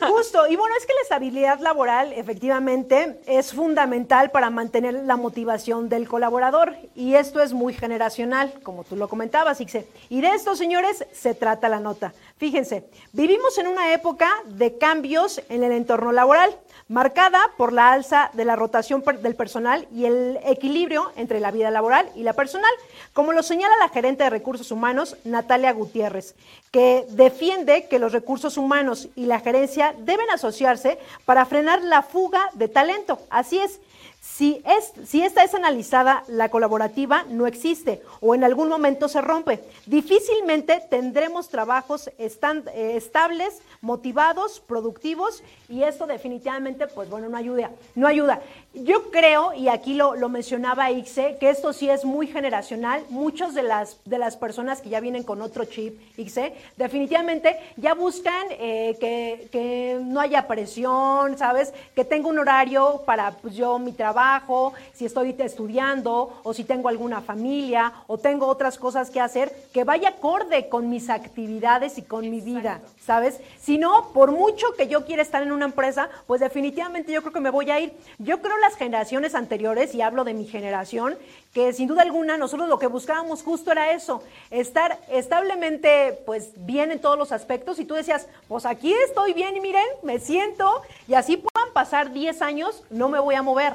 Justo, y bueno, es que la estabilidad laboral efectivamente es fundamental para mantener la motivación del colaborador y esto es muy generacional, como tú lo comentabas, Ixe. Y de esto, señores, se trata la nota. Fíjense, vivimos en una época de cambios en el entorno laboral. Marcada por la alza de la rotación del personal y el equilibrio entre la vida laboral y la personal, como lo señala la gerente de recursos humanos, Natalia Gutiérrez, que defiende que los recursos humanos y la gerencia deben asociarse para frenar la fuga de talento. Así es. Si, es, si esta es analizada, la colaborativa no existe o en algún momento se rompe. Difícilmente tendremos trabajos eh, estables, motivados, productivos y esto definitivamente, pues bueno, no ayuda. No ayuda. Yo creo, y aquí lo, mencionaba Ixe, que esto sí es muy generacional. Muchas de las, de las personas que ya vienen con otro chip, Ixe, definitivamente ya buscan eh, que, que, no haya presión, ¿sabes? Que tenga un horario para pues, yo mi trabajo, si estoy estudiando o si tengo alguna familia o tengo otras cosas que hacer, que vaya acorde con mis actividades y con mi vida, ¿sabes? Si no, por mucho que yo quiera estar en una empresa, pues definitivamente yo creo que me voy a ir. Yo creo las generaciones anteriores, y hablo de mi generación, que sin duda alguna nosotros lo que buscábamos justo era eso, estar establemente pues bien en todos los aspectos y tú decías, pues aquí estoy bien y miren, me siento y así puedan pasar 10 años, no me voy a mover.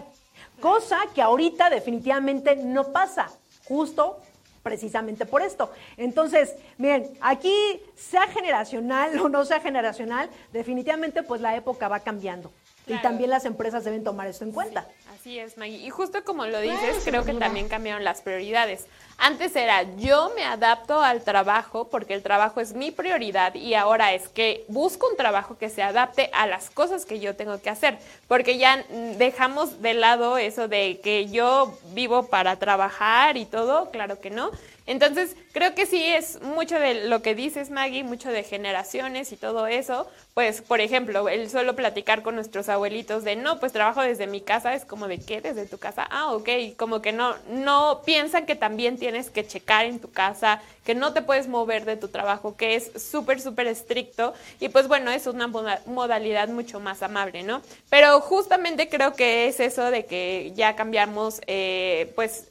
Cosa que ahorita definitivamente no pasa, justo precisamente por esto. Entonces, miren, aquí sea generacional o no sea generacional, definitivamente pues la época va cambiando. Y también las empresas deben tomar esto en cuenta. así es, Maggie. Y justo como lo dices, creo que también cambiaron las prioridades. Antes era yo me adapto al trabajo porque el trabajo es mi prioridad y ahora es que busco un trabajo que se adapte a las cosas que yo tengo que hacer, porque ya dejamos de lado eso de que yo vivo para trabajar y todo, claro que no. Entonces, creo que sí es mucho de lo que dices, Maggie, mucho de generaciones y todo eso. Pues, por ejemplo, el solo platicar con nuestros abuelitos de, no, pues trabajo desde mi casa, es como de, ¿qué? ¿Desde tu casa? Ah, ok, como que no, no piensan que también tienes que checar en tu casa, que no te puedes mover de tu trabajo, que es súper, súper estricto. Y pues bueno, es una modalidad mucho más amable, ¿no? Pero justamente creo que es eso de que ya cambiamos, eh, pues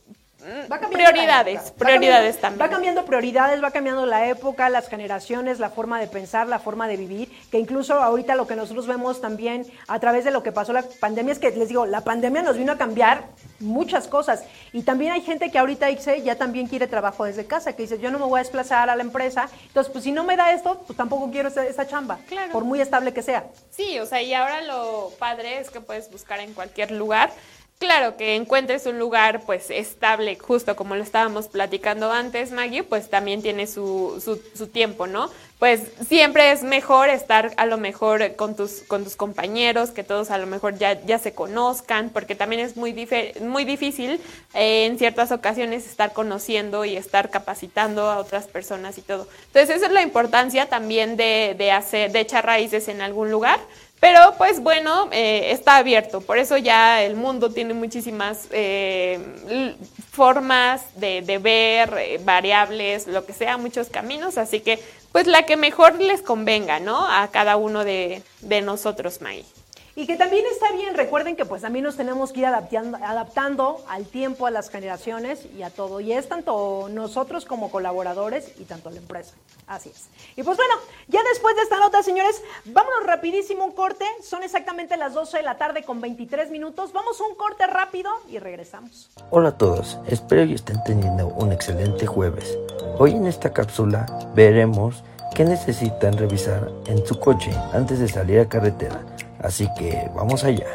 Va prioridades, prioridades también. Va cambiando prioridades, va cambiando la época, las generaciones, la forma de pensar, la forma de vivir, que incluso ahorita lo que nosotros vemos también a través de lo que pasó la pandemia es que les digo, la pandemia nos vino a cambiar muchas cosas y también hay gente que ahorita dice, ya también quiere trabajo desde casa, que dice, yo no me voy a desplazar a la empresa, entonces pues si no me da esto, pues tampoco quiero esa, esa chamba, por muy estable que sea. Sí, o sea, y ahora lo padre es que puedes buscar en cualquier lugar Claro, que encuentres un lugar pues estable, justo como lo estábamos platicando antes, Maggie, pues también tiene su, su, tiempo, ¿no? Pues siempre es mejor estar a lo mejor con tus, con tus compañeros, que todos a lo mejor ya, ya se conozcan, porque también es muy, muy difícil eh, en ciertas ocasiones estar conociendo y estar capacitando a otras personas y todo. Entonces, esa es la importancia también de, de hacer, de echar raíces en algún lugar pero pues bueno, eh, está abierto, por eso ya el mundo tiene muchísimas eh, formas de, ver, eh, variables, lo que sea, muchos caminos, así que pues la que mejor les convenga, ¿no? A cada uno de, de nosotros, May. Y que también está bien, recuerden que pues también nos tenemos que ir adaptando, adaptando al tiempo, a las generaciones y a todo. Y es tanto nosotros como colaboradores y tanto la empresa. Así es. Y pues bueno, ya después de esta nota, señores, vámonos rapidísimo un corte. Son exactamente las 12 de la tarde con 23 minutos. Vamos a un corte rápido y regresamos. Hola a todos, espero que estén teniendo un excelente jueves. Hoy en esta cápsula veremos qué necesitan revisar en su coche antes de salir a carretera Así que vamos allá.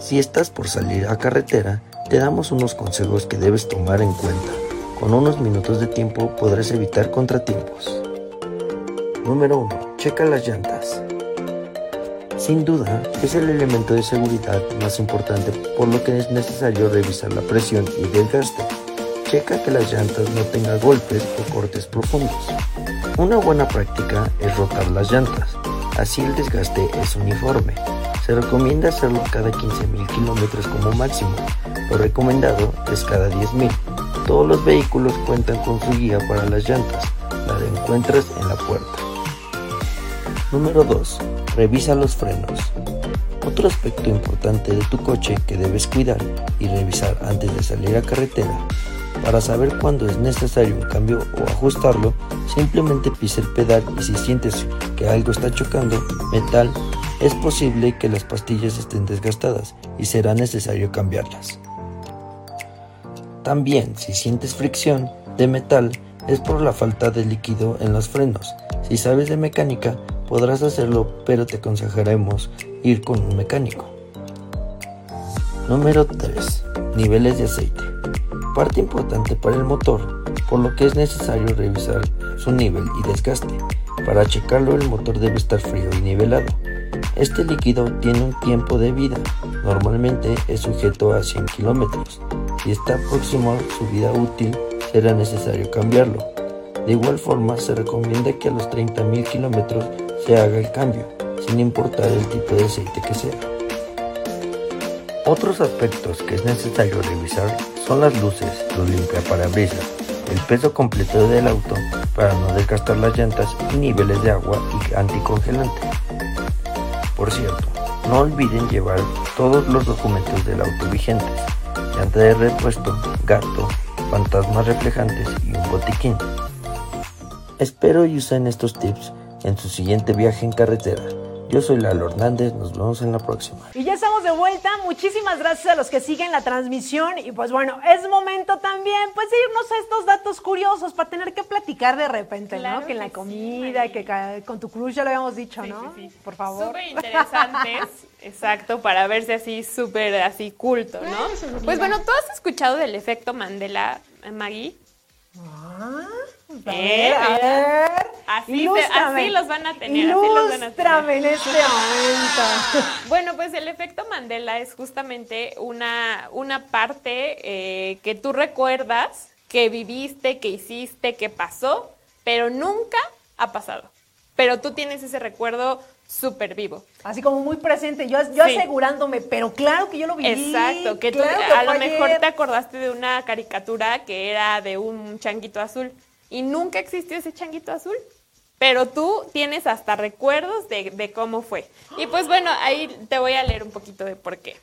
Si estás por salir a carretera, te damos unos consejos que debes tomar en cuenta. Con unos minutos de tiempo podrás evitar contratiempos. Número 1. Checa las llantas. Sin duda, es el elemento de seguridad más importante por lo que es necesario revisar la presión y desgaste. Checa que las llantas no tengan golpes o cortes profundos. Una buena práctica es rotar las llantas. Así el desgaste es uniforme. Se recomienda hacerlo cada 15.000 kilómetros como máximo. Lo recomendado es cada 10.000. Todos los vehículos cuentan con su guía para las llantas. La encuentras en la puerta. Número 2. Revisa los frenos. Otro aspecto importante de tu coche que debes cuidar y revisar antes de salir a carretera para saber cuándo es necesario un cambio o ajustarlo, simplemente pisa el pedal y si sientes que algo está chocando, metal es posible que las pastillas estén desgastadas y será necesario cambiarlas. También, si sientes fricción de metal, es por la falta de líquido en los frenos. Si sabes de mecánica, podrás hacerlo, pero te aconsejaremos ir con un mecánico. Número 3. Niveles de aceite. Parte importante para el motor, por lo que es necesario revisar su nivel y desgaste. Para checarlo el motor debe estar frío y nivelado. Este líquido tiene un tiempo de vida, normalmente es sujeto a 100 kilómetros. Si está próximo a su vida útil, será necesario cambiarlo. De igual forma, se recomienda que a los 30.000 kilómetros se haga el cambio, sin importar el tipo de aceite que sea. Otros aspectos que es necesario revisar son las luces, los limpiaparabrisas, el peso completo del auto para no desgastar las llantas y niveles de agua y anticongelante. Por cierto, no olviden llevar todos los documentos del auto vigentes, llanta de repuesto, gato, fantasmas reflejantes y un botiquín. Espero y usen estos tips en su siguiente viaje en carretera. Yo soy Lalo Hernández, nos vemos en la próxima. Y ya estamos de vuelta. Muchísimas gracias a los que siguen la transmisión. Y pues bueno, es momento también, pues, de irnos a estos datos curiosos para tener que platicar de repente, Claro ¿no? Que en la sí, comida, y que con tu cruz ya lo habíamos dicho, ¿no? Por favor. Súper interesantes, [LAUGHS] exacto, para verse así súper así culto, ¿no? Pues bueno, ¿tú has escuchado del efecto Mandela, Maggie? A ¿Eh? ver, a ver. Así, los van a tener, así los van a en este momento. [LAUGHS] Bueno, pues el efecto Mandela es justamente una, una parte eh, que tú recuerdas que viviste, que hiciste, que pasó, pero nunca ha pasado. Pero tú tienes ese recuerdo súper vivo. Así como muy presente, yo, yo Sí. asegurándome, pero claro que yo lo viví. Exacto, que tú a lo mejor te acordaste de una caricatura que era de un changuito azul y nunca existió ese changuito azul. Pero tú tienes hasta recuerdos de, cómo fue. Y pues bueno, ahí te voy a leer un poquito de por qué.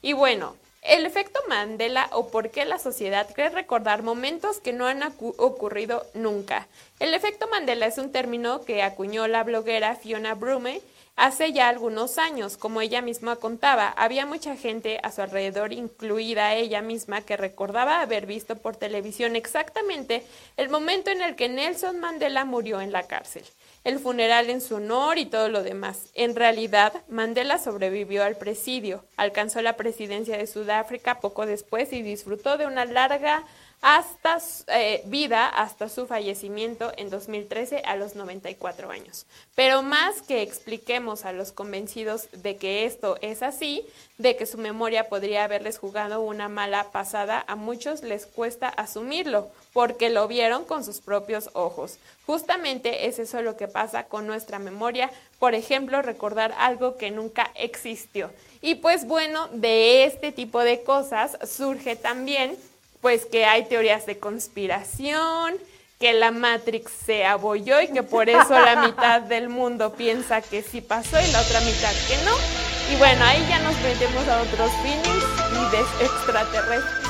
Y bueno, el efecto Mandela o por qué la sociedad cree recordar momentos que no han ocurrido nunca. El efecto Mandela es un término que acuñó la bloguera Fiona Brume Hace ya algunos años, como ella misma contaba, había mucha gente a su alrededor, incluida ella misma, que recordaba haber visto por televisión exactamente el momento en el que Nelson Mandela murió en la cárcel, el funeral en su honor y todo lo demás. En realidad, Mandela sobrevivió al presidio, alcanzó la presidencia de Sudáfrica poco después y disfrutó de una larga hasta eh, vida hasta su fallecimiento en 2013 a los 94 años. Pero más que expliquemos a los convencidos de que esto es así, de que su memoria podría haberles jugado una mala pasada, a muchos les cuesta asumirlo, porque lo vieron con sus propios ojos. Justamente es eso lo que pasa con nuestra memoria, por ejemplo, recordar algo que nunca existió. Y pues bueno, de este tipo de cosas surge también pues que hay teorías de conspiración, que la Matrix se abolló y que por eso la mitad del mundo piensa que sí pasó y la otra mitad que no. Y bueno, ahí ya nos metemos a otros feelings y de extraterrestres,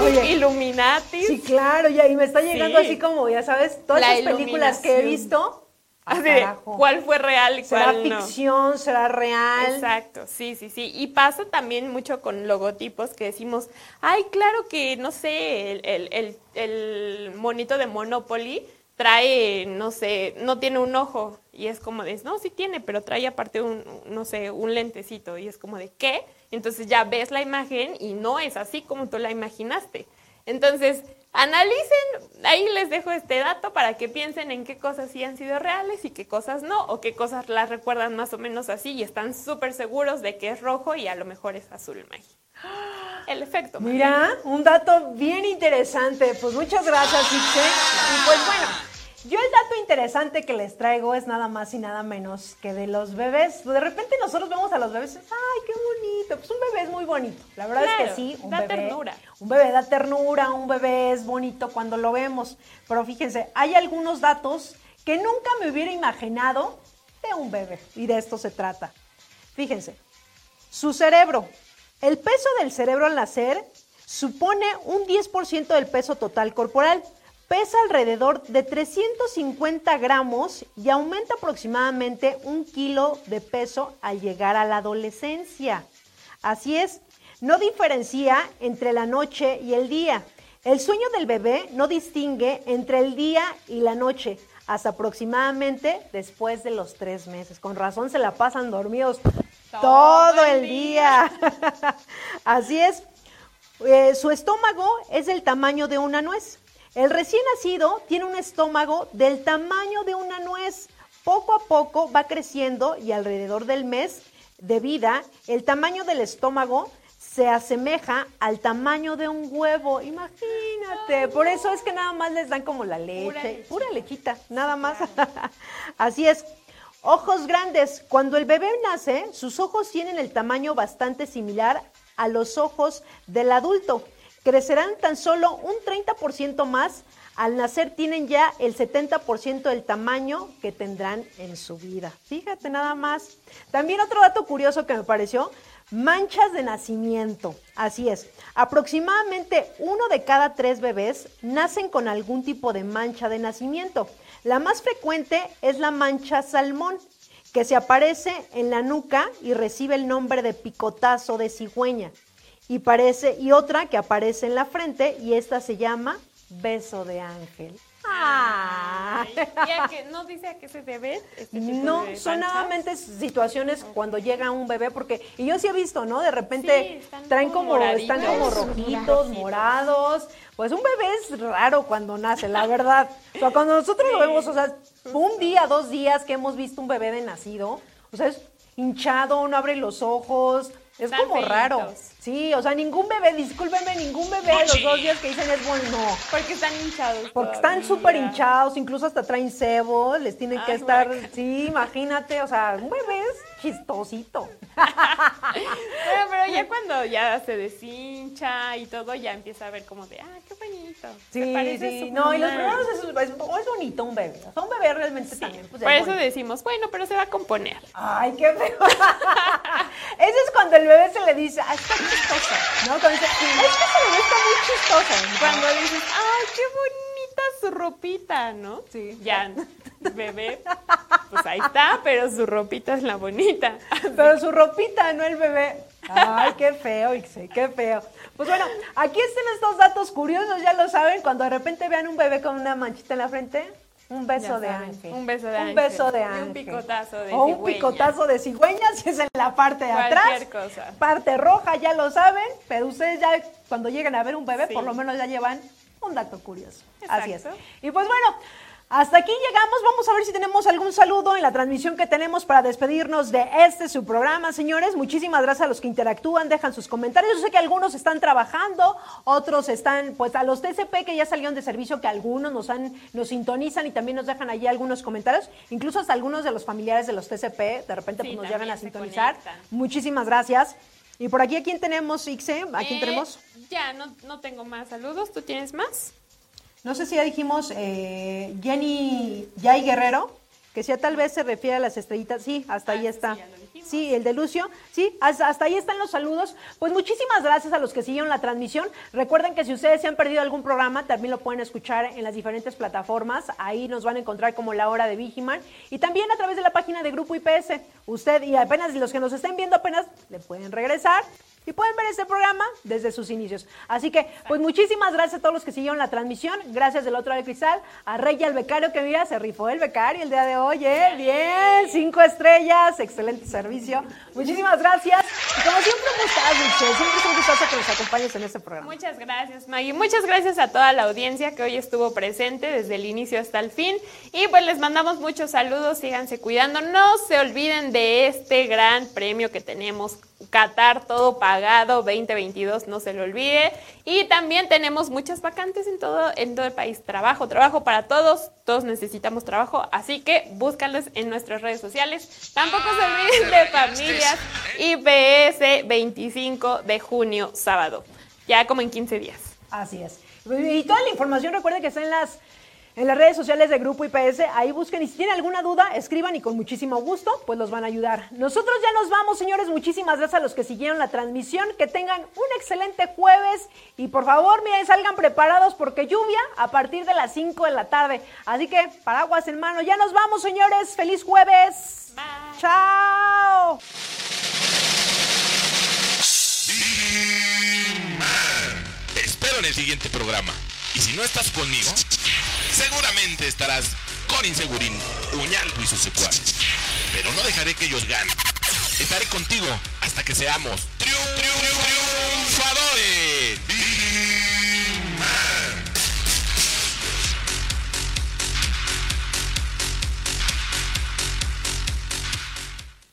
Oye, Illuminati. Sí, claro, y me está llegando Sí. así como, ya sabes, todas La esas películas que he visto. Así. ¿Cuál fue real y ¿Será cuál no? ficción? ¿Será real? Exacto, sí, sí, sí. Y pasa también mucho con logotipos que decimos, ay, claro que, no sé, el, el, el, el monito de Monopoly trae, no sé, no tiene un ojo. Y es como de, no, sí tiene, pero trae aparte un, no sé, un lentecito. Y es como de, ¿qué? Entonces ya ves la imagen y no es así como tú la imaginaste. Entonces, analicen, ahí les dejo este dato para que piensen en qué cosas sí han sido reales y qué cosas no, o qué cosas las recuerdan más o menos así y están súper seguros de que es rojo y a lo mejor es azul Maggie. El efecto. Mira, un dato bien interesante. Pues muchas gracias, Ixe. Y pues bueno, yo el dato interesante que les traigo es nada más y nada menos que de los bebés. De repente nosotros vemos a los bebés ay, qué bonito. Pues un bebé es muy bonito. La verdad es que sí, un da bebé. ternura. Un bebé da ternura, un bebé es bonito cuando lo vemos. Pero fíjense, hay algunos datos que nunca me hubiera imaginado de un bebé. Y de esto se trata. Fíjense, su cerebro. El peso del cerebro al nacer supone un 10% del peso total corporal, pesa alrededor de 350 gramos y aumenta aproximadamente un kilo de peso al llegar a la adolescencia. Así es, no diferencia entre la noche y el día. El sueño del bebé no distingue entre el día y la noche hasta aproximadamente después de los tres meses. Con razón se la pasan dormidos todo, el día. [LAUGHS] Así es. Eh, su estómago es del tamaño de una nuez. El recién nacido tiene un estómago del tamaño de una nuez. Poco a poco va creciendo y alrededor del mes de vida, el tamaño del estómago se asemeja al tamaño de un huevo. Imagínate. Por eso es que nada más les dan como la leche. Pura, lechita, nada más. [LAUGHS] Así es. Ojos grandes. Cuando el bebé nace, sus ojos tienen el tamaño bastante similar a los ojos del adulto. Crecerán tan solo un 30% más. Al nacer tienen ya el 70% del tamaño que tendrán en su vida. Fíjate nada más. También otro dato curioso que me pareció, manchas de nacimiento. Así es, aproximadamente uno de cada tres bebés nacen con algún tipo de mancha de nacimiento. La más frecuente es la mancha salmón, que se aparece en la nuca y recibe el nombre de picotazo de cigüeña. Y, parece, y otra que aparece en la frente y esta se llama beso de ángel. Ah. ¿No dice a qué se debe? Este no, son nuevamente situaciones cuando llega un bebé, porque, y yo sí he visto, ¿no? De repente traen como, están como rojitos, morados. Pues un bebé es raro cuando nace, la verdad. O sea, cuando nosotros lo vemos, o sea, un día, dos días que hemos visto un bebé de nacido, o sea, es hinchado, no abre los ojos, es como raro. Sí, o sea, ningún bebé, discúlpeme, ningún bebé los dos días que dicen es bueno. Porque están hinchados. Porque están súper hinchados, incluso hasta traen cebo, les tienen que estar. Sí, imagínate, o sea, un bebé es chistosito. pero, pero ya cuando ya se deshincha y todo, ya empieza a ver como de, ah, qué bonito. Sí, sí, no, y los primeros es, es, bonito un bebé. O sea, un bebé realmente también. Pues, Por eso decimos, bueno, pero se va a componer. Ay, qué feo. [LAUGHS] Ese es cuando el bebé se le dice, ah, está chistoso, ¿no? Cuando dice, es que ese bebé está muy chistoso. Cuando dices, ay, qué bonita su ropita, ¿no? Sí. Ya, bebé, pues ahí está, pero su ropita es la bonita. Pero su ropita, no el bebé. Ay, qué feo, Ixe, qué feo. Pues bueno, aquí están estos datos curiosos, ya lo saben, cuando de repente vean un bebé con una manchita en la frente, un beso de ángel. Un beso de un ángel. beso de ángel. un picotazo de O cigüeña. un picotazo de cigüeña, si es en la parte de Cualquier atrás. cosa. Parte roja, ya lo saben, pero ustedes ya cuando lleguen a ver un bebé, Sí. por lo menos ya llevan un dato curioso. Así es. Y pues bueno, hasta aquí llegamos. Vamos a ver si tenemos algún saludo en la transmisión que tenemos para despedirnos de este su programa, señores. Muchísimas gracias a los que interactúan, dejan sus comentarios. Yo sé que algunos están trabajando, otros están, pues a los TCP que ya salieron de servicio, que algunos nos han, nos sintonizan y también nos dejan allí algunos comentarios. Incluso hasta algunos de los familiares de los TCP, de repente Sí, pues, nos llegan a sintonizar. conectan. Muchísimas gracias. Y por aquí, ¿a quién tenemos, Ixe? ¿A quién Eh, tenemos? Ya, no, no tengo más saludos. ¿Tú tienes más? No sé si ya dijimos eh, Jenny Yay Guerrero, que ya tal vez se refiere a las estrellitas. Sí, hasta ahí está. Sí, el de Lucio. Sí, hasta, hasta ahí están los saludos. Pues muchísimas gracias a los que siguieron la transmisión. Recuerden que si ustedes se han perdido algún programa, también lo pueden escuchar en las diferentes plataformas. Ahí nos van a encontrar como La Hora de Vigiman. Y también a través de la página de Grupo IPS. Usted y apenas los que nos estén viendo apenas le pueden regresar. Y pueden ver este programa desde sus inicios. Así que, pues muchísimas gracias a todos los que siguieron la transmisión. Gracias del otro lado del cristal. A Rey y al becario que mira, se rifó el becario el día de hoy. ¿eh? Bien, cinco estrellas, excelente servicio. Muchísimas gracias. Y como siempre, un gustazo. Siempre es un gustazo que nos acompañes en este programa. Muchas gracias, Maggie. Muchas gracias a toda la audiencia que hoy estuvo presente desde el inicio hasta el fin. Y pues les mandamos muchos saludos, síganse cuidando. No se olviden de este gran premio que tenemos. Qatar, todo pagado, 2022, no se lo olvide. Y también tenemos muchas vacantes en todo, en todo el país. Trabajo, trabajo para todos. Todos necesitamos trabajo, así que búscanlos en nuestras redes sociales. Tampoco se olviden de familias IPS 25 de junio, sábado. Ya como en 15 días. Así es. Y toda la información, recuerden que está en las en las redes sociales de Grupo IPS. Ahí busquen y si tienen alguna duda, escriban y con muchísimo gusto, pues los van a ayudar. Nosotros ya nos vamos, señores. Muchísimas gracias a los que siguieron la transmisión. Que tengan un excelente jueves y por favor, miren, salgan preparados porque lluvia a partir de las 5 de la tarde. Así que paraguas en mano. Ya nos vamos, señores. Feliz jueves. Chao. Te espero en el siguiente programa. Y si no estás conmigo, Seguramente estarás con Insegurín, Uñalco y sus secuaces. Pero no dejaré que ellos ganen. Estaré contigo hasta que seamos triunfadores.